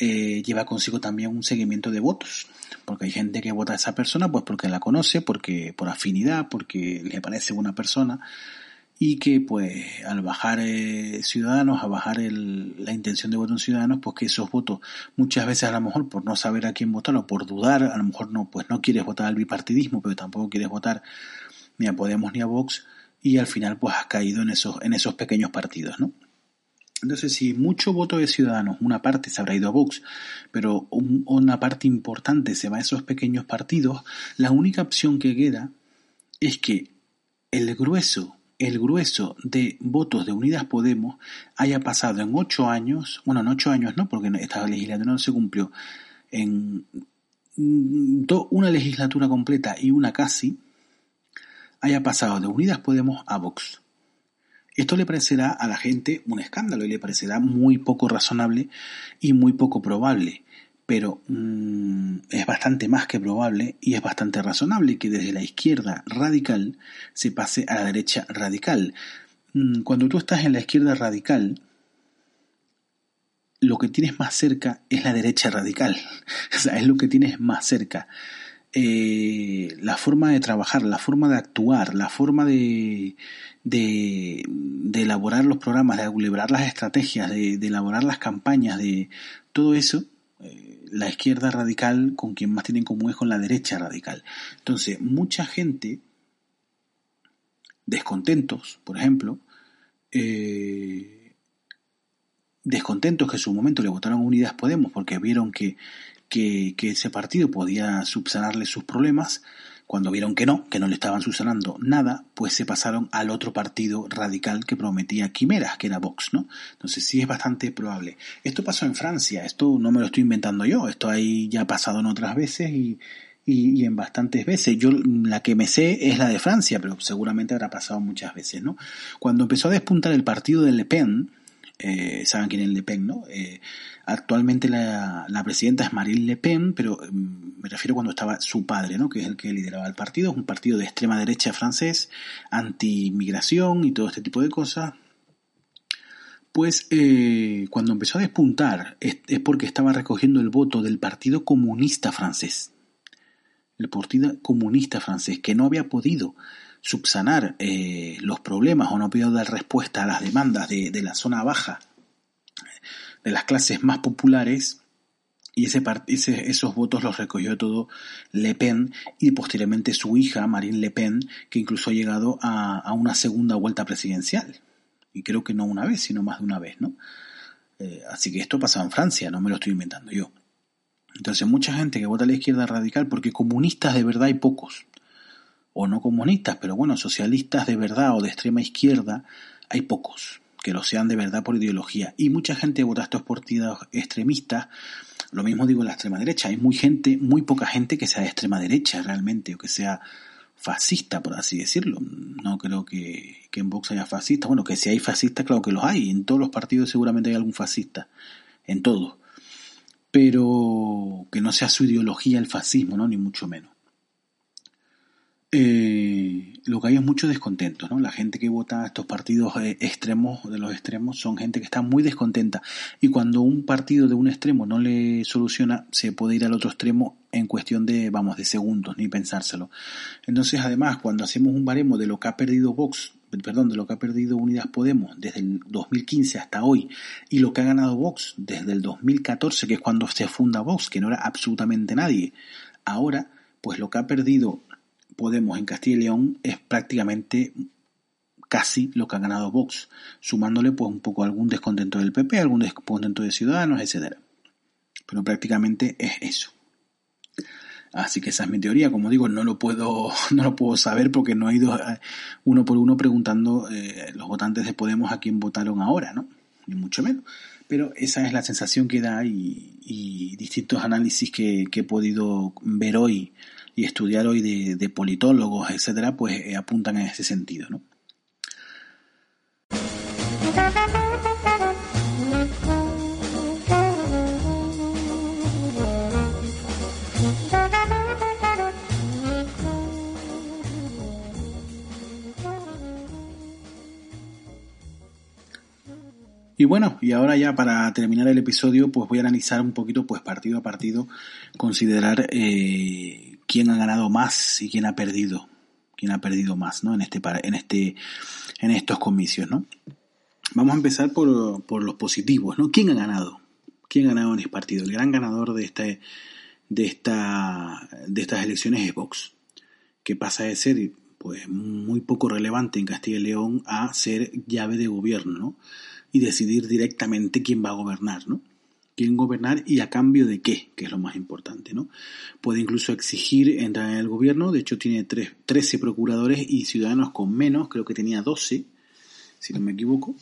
eh, lleva consigo también un seguimiento de votos. Porque hay gente que vota a esa persona pues porque la conoce, porque por afinidad, porque le parece buena persona y que pues al bajar eh, ciudadanos, a bajar la intención de voto en ciudadanos, pues que esos votos muchas veces a lo mejor por no saber a quién votar o por dudar, a lo mejor no pues no quieres votar al bipartidismo, pero tampoco quieres votar ni a Podemos ni a Vox y al final pues has caído en esos en esos pequeños partidos, ¿no? Entonces, si mucho voto de ciudadanos, una parte se habrá ido a Vox, pero una parte importante se va a esos pequeños partidos, la única opción que queda es que el grueso, el grueso de votos de Unidas Podemos haya pasado en ocho años, bueno, en ocho años no, porque esta legislatura no se cumplió, en una legislatura completa y una casi, haya pasado de Unidas Podemos a Vox. Esto le parecerá a la gente un escándalo y le parecerá muy poco razonable y muy poco probable, pero mm, es bastante más que probable y es bastante razonable que desde la izquierda radical se pase a la derecha radical. Mm, cuando tú estás en la izquierda radical, lo que tienes más cerca es la derecha radical. O sea, es lo que tienes más cerca. Eh, la forma de trabajar, la forma de actuar, la forma de, de, elaborar los programas, de elaborar las estrategias, de, elaborar las campañas, de todo eso, eh, la izquierda radical con quien más tienen común es con la derecha radical. Entonces, mucha gente, descontentos, por ejemplo, eh, descontentos que en su momento le votaron a Unidas Podemos porque vieron que, que, que ese partido podía subsanarle sus problemas, cuando vieron que no, que no le estaban subsanando nada, pues se pasaron al otro partido radical que prometía quimeras, que era Vox, ¿no? Entonces sí es bastante probable. Esto pasó en Francia, esto no me lo estoy inventando yo, esto ahí ya ha pasado en otras veces y, y, en bastantes veces. Yo la que me sé es la de Francia, pero seguramente habrá pasado muchas veces, ¿no? Cuando empezó a despuntar el partido de Le Pen, saben quién es Le Pen, ¿no? Eh, actualmente la, presidenta es Marine Le Pen, pero mm, me refiero cuando estaba su padre, ¿no? Que es el que lideraba el partido, es un partido de extrema derecha francés, anti-inmigración y todo este tipo de cosas. Pues eh, cuando empezó a despuntar es, porque estaba recogiendo el voto del Partido Comunista francés. El Partido Comunista francés, que no había podido subsanar eh, los problemas o no pudo dar respuesta a las demandas de, la zona baja, de las clases más populares, y ese, esos votos los recogió todo Le Pen y posteriormente su hija, Marine Le Pen, que incluso ha llegado a, una segunda vuelta presidencial. Y creo que no una vez, sino más de una vez, ¿no? Eh, así que esto pasa en Francia, no me lo estoy inventando yo. Entonces, mucha gente que vota a la izquierda radical, porque comunistas de verdad hay pocos o no comunistas, pero bueno, socialistas de verdad o de extrema izquierda, hay pocos que lo sean de verdad por ideología. Y mucha gente vota estos partidos extremistas. Lo mismo digo la extrema derecha. Hay muy gente, muy poca gente que sea de extrema derecha realmente, o que sea fascista, por así decirlo. No creo que, que en Vox haya fascistas. Bueno, que si hay fascistas, claro que los hay. En todos los partidos seguramente hay algún fascista. En todos. pero que no sea su ideología el fascismo, ¿no? Ni mucho menos. Eh, lo que hay es mucho descontento, ¿no? La gente que vota a estos partidos eh, extremos, de los extremos, son gente que está muy descontenta. Y cuando un partido de un extremo no le soluciona, se puede ir al otro extremo en cuestión de, vamos, de segundos, ni pensárselo. Entonces, además, cuando hacemos un baremo de lo que ha perdido Vox, perdón, de lo que ha perdido Unidas Podemos desde el 2015 hasta hoy, y lo que ha ganado Vox desde el 2014, que es cuando se funda Vox, que no era absolutamente nadie, ahora, pues lo que ha perdido Podemos en Castilla y León es prácticamente casi lo que ha ganado Vox, sumándole pues un poco algún descontento del PP, algún descontento de Ciudadanos, etcétera. Pero prácticamente es eso. Así que esa es mi teoría. Como digo, no lo puedo, no lo puedo saber porque no he ido eh, uno por uno preguntando eh, los votantes de Podemos a quién votaron ahora, ¿no? Ni mucho menos. Pero esa es la sensación que da y, distintos análisis que, que, he podido ver hoy y estudiar hoy de, de politólogos, etcétera, pues eh, apuntan en ese sentido, ¿no? Y bueno, y ahora ya para terminar el episodio, pues voy a analizar un poquito, pues partido a partido, considerar eh, quién ha ganado más y quién ha perdido, quién ha perdido más, ¿no? En este, en este, en estos comicios, ¿no? Vamos a empezar por, por los positivos, ¿no? ¿Quién ha ganado? ¿Quién ha ganado en este partido? El gran ganador de este, de esta, de estas elecciones es Vox, que pasa de ser, pues, muy poco relevante en Castilla y León a ser llave de gobierno, ¿no? Y decidir directamente quién va a gobernar, ¿no? Quieren gobernar y a cambio de qué, que es lo más importante, ¿no? Puede incluso exigir entrar en el gobierno, de hecho tiene 13 procuradores y ciudadanos con menos, creo que tenía 12, si no me equivoco.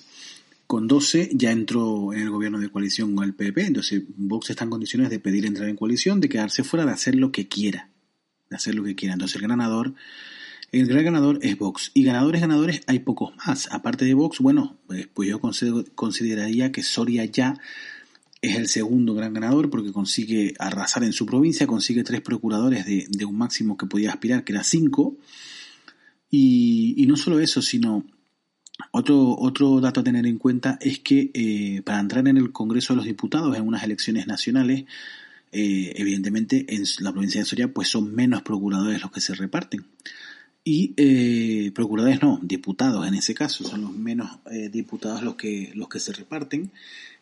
Con 12 ya entró en el gobierno de coalición con el PP, entonces Vox está en condiciones de pedir entrar en coalición, de quedarse fuera, de hacer lo que quiera, de hacer lo que quiera. Entonces el ganador el gran ganador es Vox. Y ganadores, ganadores, hay pocos más. Aparte de Vox, bueno, pues, pues yo consideraría que Soria ya es el segundo gran ganador porque consigue arrasar en su provincia, consigue tres procuradores de, un máximo que podía aspirar, que era cinco. Y, no solo eso, sino otro, otro dato a tener en cuenta es que eh, para entrar en el Congreso de los Diputados en unas elecciones nacionales, eh, evidentemente en la provincia de Soria pues son menos procuradores los que se reparten. Y eh, procuradores no, diputados en ese caso, son los menos diputados los que, los que se reparten.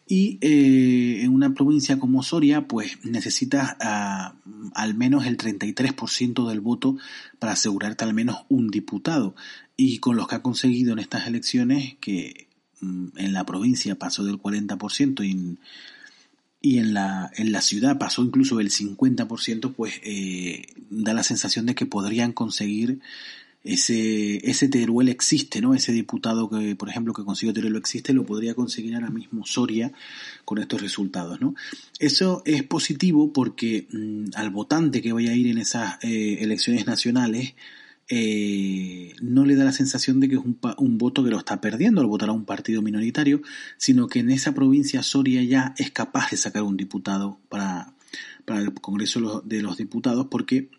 Y eh, en una provincia como Soria, pues necesitas ah, al menos el 33% del voto para asegurarte al menos un diputado. Y con los que ha conseguido en estas elecciones, que mm, en la provincia pasó del 40% y, y en, la, en la ciudad pasó incluso del 50%, pues eh, da la sensación de que podrían conseguir ese, ese Teruel existe, ¿no? Ese diputado que, por ejemplo, que consiguió Teruel existe, lo podría conseguir ahora mismo Soria con estos resultados, ¿no? Eso es positivo porque mm, al votante que vaya a ir en esas eh, elecciones nacionales, eh, no le da la sensación de que es un, un, voto que lo está perdiendo al votar a un partido minoritario, sino que en esa provincia Soria ya es capaz de sacar un diputado para, para el Congreso de los Diputados porque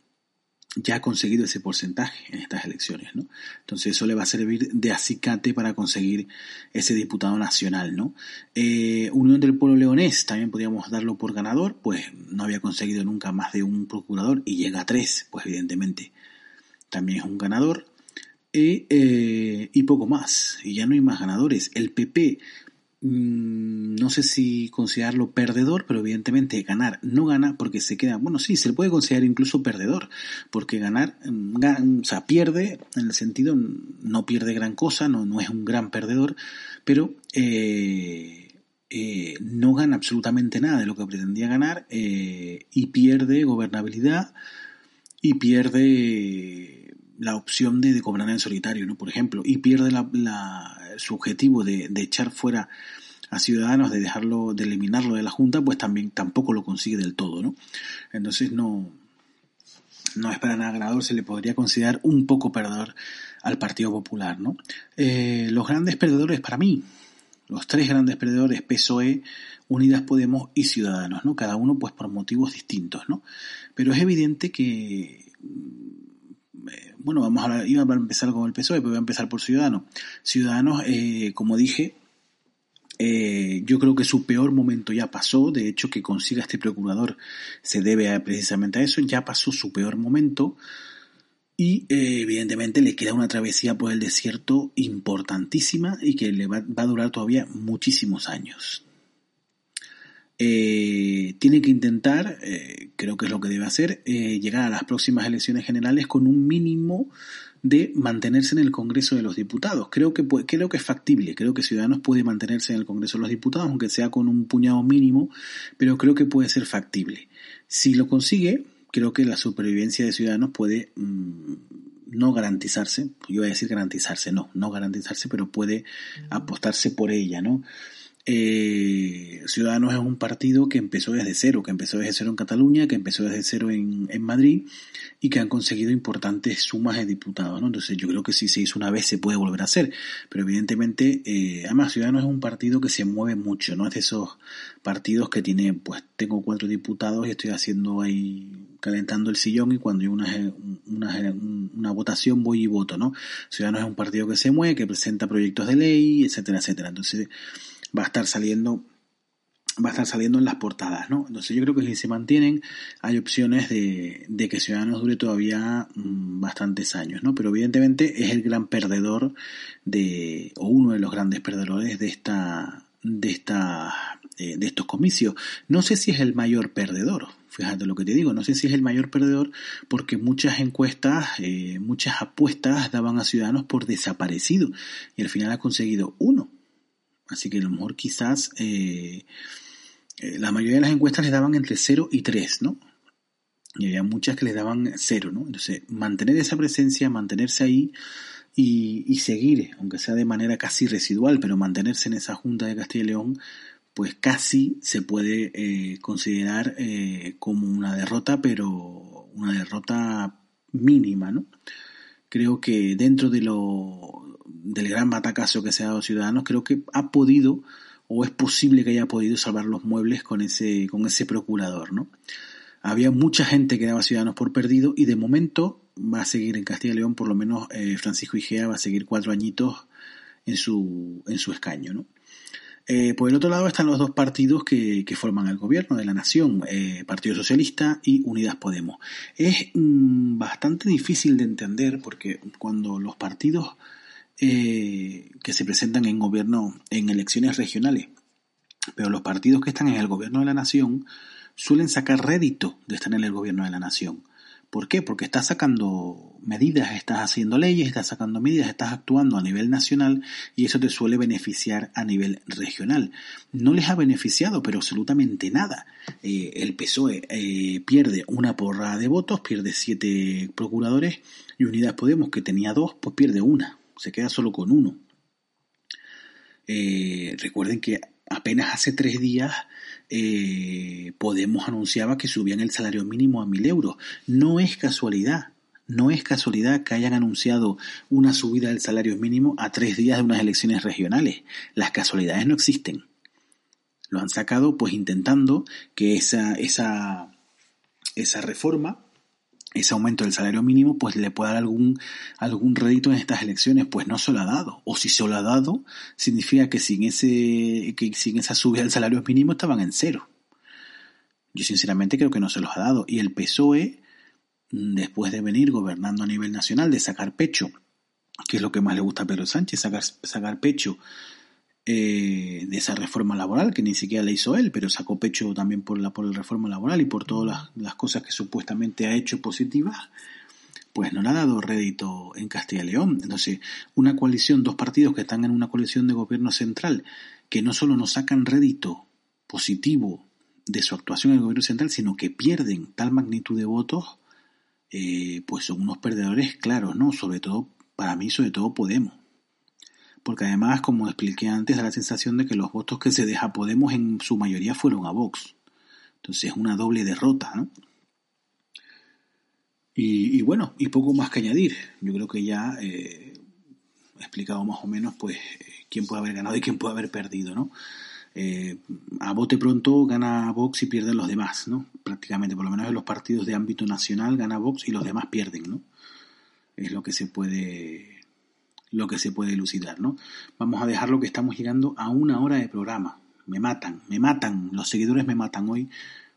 ya ha conseguido ese porcentaje en estas elecciones, ¿no? Entonces eso le va a servir de acicate para conseguir ese diputado nacional, ¿no? Eh, Unión del Pueblo Leonés también podríamos darlo por ganador, pues no había conseguido nunca más de un procurador y llega a tres, pues evidentemente también es un ganador. Y, eh, y poco más, y ya no hay más ganadores. El PP Mm, no sé si considerarlo perdedor, pero evidentemente ganar no gana porque se queda, bueno, sí, se le puede considerar incluso perdedor, porque ganar, mm, o sea, pierde en el sentido, no pierde gran cosa, no, no es un gran perdedor, pero eh, eh, no gana absolutamente nada de lo que pretendía ganar eh, y pierde gobernabilidad y pierde la opción de, gobernar en solitario, ¿no? Por ejemplo, y pierde la, su objetivo de, echar fuera a Ciudadanos, de dejarlo, de eliminarlo de la Junta, pues también tampoco lo consigue del todo, ¿no? Entonces no, no es para nada ganador, se le podría considerar un poco perdedor al Partido Popular, ¿no? Eh, los grandes perdedores para mí, los tres grandes perdedores, PSOE, Unidas Podemos y Ciudadanos, ¿no? Cada uno pues por motivos distintos, ¿no? Pero es evidente que bueno, vamos a iba a empezar con el PSOE, pero voy a empezar por Ciudadanos. Ciudadanos, eh, como dije, eh, yo creo que su peor momento ya pasó, de hecho que consiga este procurador se debe precisamente a eso, ya pasó su peor momento y eh, evidentemente le queda una travesía por el desierto importantísima y que le va, a durar todavía muchísimos años. Eh, tiene que intentar, creo que es lo que debe hacer, llegar a las próximas elecciones generales con un mínimo de mantenerse en el Congreso de los Diputados. Creo que, creo que es factible, creo que Ciudadanos puede mantenerse en el Congreso de los Diputados, aunque sea con un puñado mínimo, pero creo que puede ser factible. Si lo consigue, creo que la supervivencia de Ciudadanos puede mm, no garantizarse, yo iba a decir garantizarse, no, no garantizarse, pero puede apostarse por ella, ¿no? Eh, Ciudadanos es un partido que empezó desde cero, que empezó desde cero en Cataluña, que empezó desde cero en, Madrid y que han conseguido importantes sumas de diputados, ¿no? Entonces yo creo que si se hizo una vez se puede volver a hacer, pero evidentemente, eh, además Ciudadanos es un partido que se mueve mucho, no es de esos partidos que tiene, pues tengo cuatro diputados y estoy haciendo ahí, calentando el sillón y cuando hay una, una, una votación voy y voto, ¿no? Ciudadanos es un partido que se mueve, que presenta proyectos de ley, etcétera, etcétera. Entonces, va a estar saliendo va a estar saliendo en las portadas, ¿no? Entonces yo creo que si se mantienen hay opciones de, de que Ciudadanos dure todavía mm, bastantes años, ¿no? Pero evidentemente es el gran perdedor de, o uno de los grandes perdedores de esta, de esta, eh, de estos comicios. No sé si es el mayor perdedor, fíjate lo que te digo, no sé si es el mayor perdedor porque muchas encuestas, eh, muchas apuestas daban a Ciudadanos por desaparecido y al final ha conseguido uno Así que a lo mejor quizás eh, eh, la mayoría de las encuestas les daban entre 0 y 3, ¿no? Y había muchas que les daban 0, ¿no? Entonces, mantener esa presencia, mantenerse ahí y, seguir, aunque sea de manera casi residual, pero mantenerse en esa Junta de Castilla y León, pues casi se puede eh, considerar como una derrota, pero una derrota mínima, ¿no? Creo que dentro de lo, del gran batacazo que se ha dado Ciudadanos, creo que ha podido o es posible que haya podido salvar los muebles con ese, con ese procurador, ¿no? Había mucha gente que daba Ciudadanos por perdido y de momento va a seguir en Castilla y León, por lo menos eh, Francisco Igea va a seguir cuatro añitos en su, en su escaño, ¿no? Eh, por el otro lado están los dos partidos que, forman el gobierno de la nación, eh, Partido Socialista y Unidas Podemos. Es mm, bastante difícil de entender porque cuando los partidos eh, que se presentan en gobierno, en elecciones regionales. Pero los partidos que están en el gobierno de la nación suelen sacar rédito de estar en el gobierno de la nación. ¿Por qué? Porque estás sacando medidas, estás haciendo leyes, estás sacando medidas, estás actuando a nivel nacional y eso te suele beneficiar a nivel regional. No les ha beneficiado, pero absolutamente nada. Eh, el PSOE eh, pierde una porra de votos, pierde siete procuradores y Unidas Podemos, que tenía dos, pues pierde una se queda solo con uno. Eh, recuerden que apenas hace tres días eh, Podemos anunciaba que subían el salario mínimo a mil euros. No es casualidad, no es casualidad que hayan anunciado una subida del salario mínimo a tres días de unas elecciones regionales. Las casualidades no existen. Lo han sacado pues intentando que esa, esa, esa reforma ese aumento del salario mínimo pues le puede dar algún, algún rédito en estas elecciones, pues no se lo ha dado. O si se lo ha dado, significa que sin, ese, que sin esa subida del salario mínimo estaban en cero. Yo sinceramente creo que no se los ha dado. Y el PSOE, mm, después de venir gobernando a nivel nacional, de sacar pecho, que es lo que más le gusta a Pedro Sánchez, sacar, sacar pecho eh, de esa reforma laboral que ni siquiera la hizo él, pero sacó pecho también por la, por la reforma laboral y por todas las, cosas que supuestamente ha hecho positivas, pues no le ha dado rédito en Castilla y León. Entonces, una coalición, dos partidos que están en una coalición de gobierno central, que no solo no sacan rédito positivo de su actuación en el gobierno central, sino que pierden tal magnitud de votos, eh, pues son unos perdedores claros, ¿no? Sobre todo, para mí, sobre todo Podemos porque además, como expliqué antes, da la sensación de que los votos que se deja Podemos en su mayoría fueron a Vox. Entonces es una doble derrota, ¿no? Y, bueno, y poco más que añadir. Yo creo que ya eh, explicado más o menos pues quién puede haber ganado y quién puede haber perdido, ¿no? Eh, a bote pronto gana Vox y pierden los demás, ¿no? Prácticamente, por lo menos en los partidos de ámbito nacional gana Vox y los demás pierden, ¿no? Es lo que se puede lo que se puede elucidar, ¿no? Vamos a dejarlo que estamos llegando a una hora de programa. Me matan, me matan, los seguidores me matan hoy.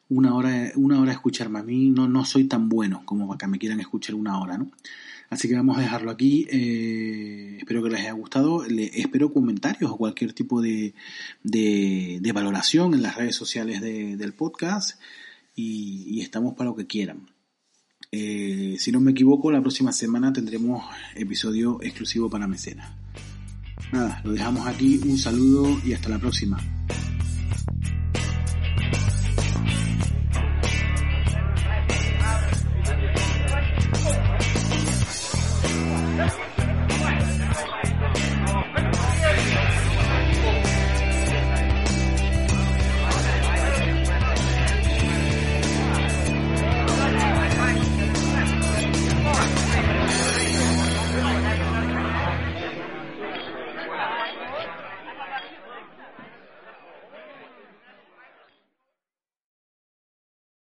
Una hora, una hora escucharme a mí, no, no soy tan bueno como para que me quieran escuchar una hora, ¿no? Así que vamos a dejarlo aquí. Eh, espero que les haya gustado. Le, espero comentarios o cualquier tipo de, de, valoración en las redes sociales del podcast. Y, estamos para lo que quieran. Eh, si no me equivoco, la próxima semana tendremos episodio exclusivo para mecenas. Nada, lo dejamos aquí, un saludo y hasta la próxima.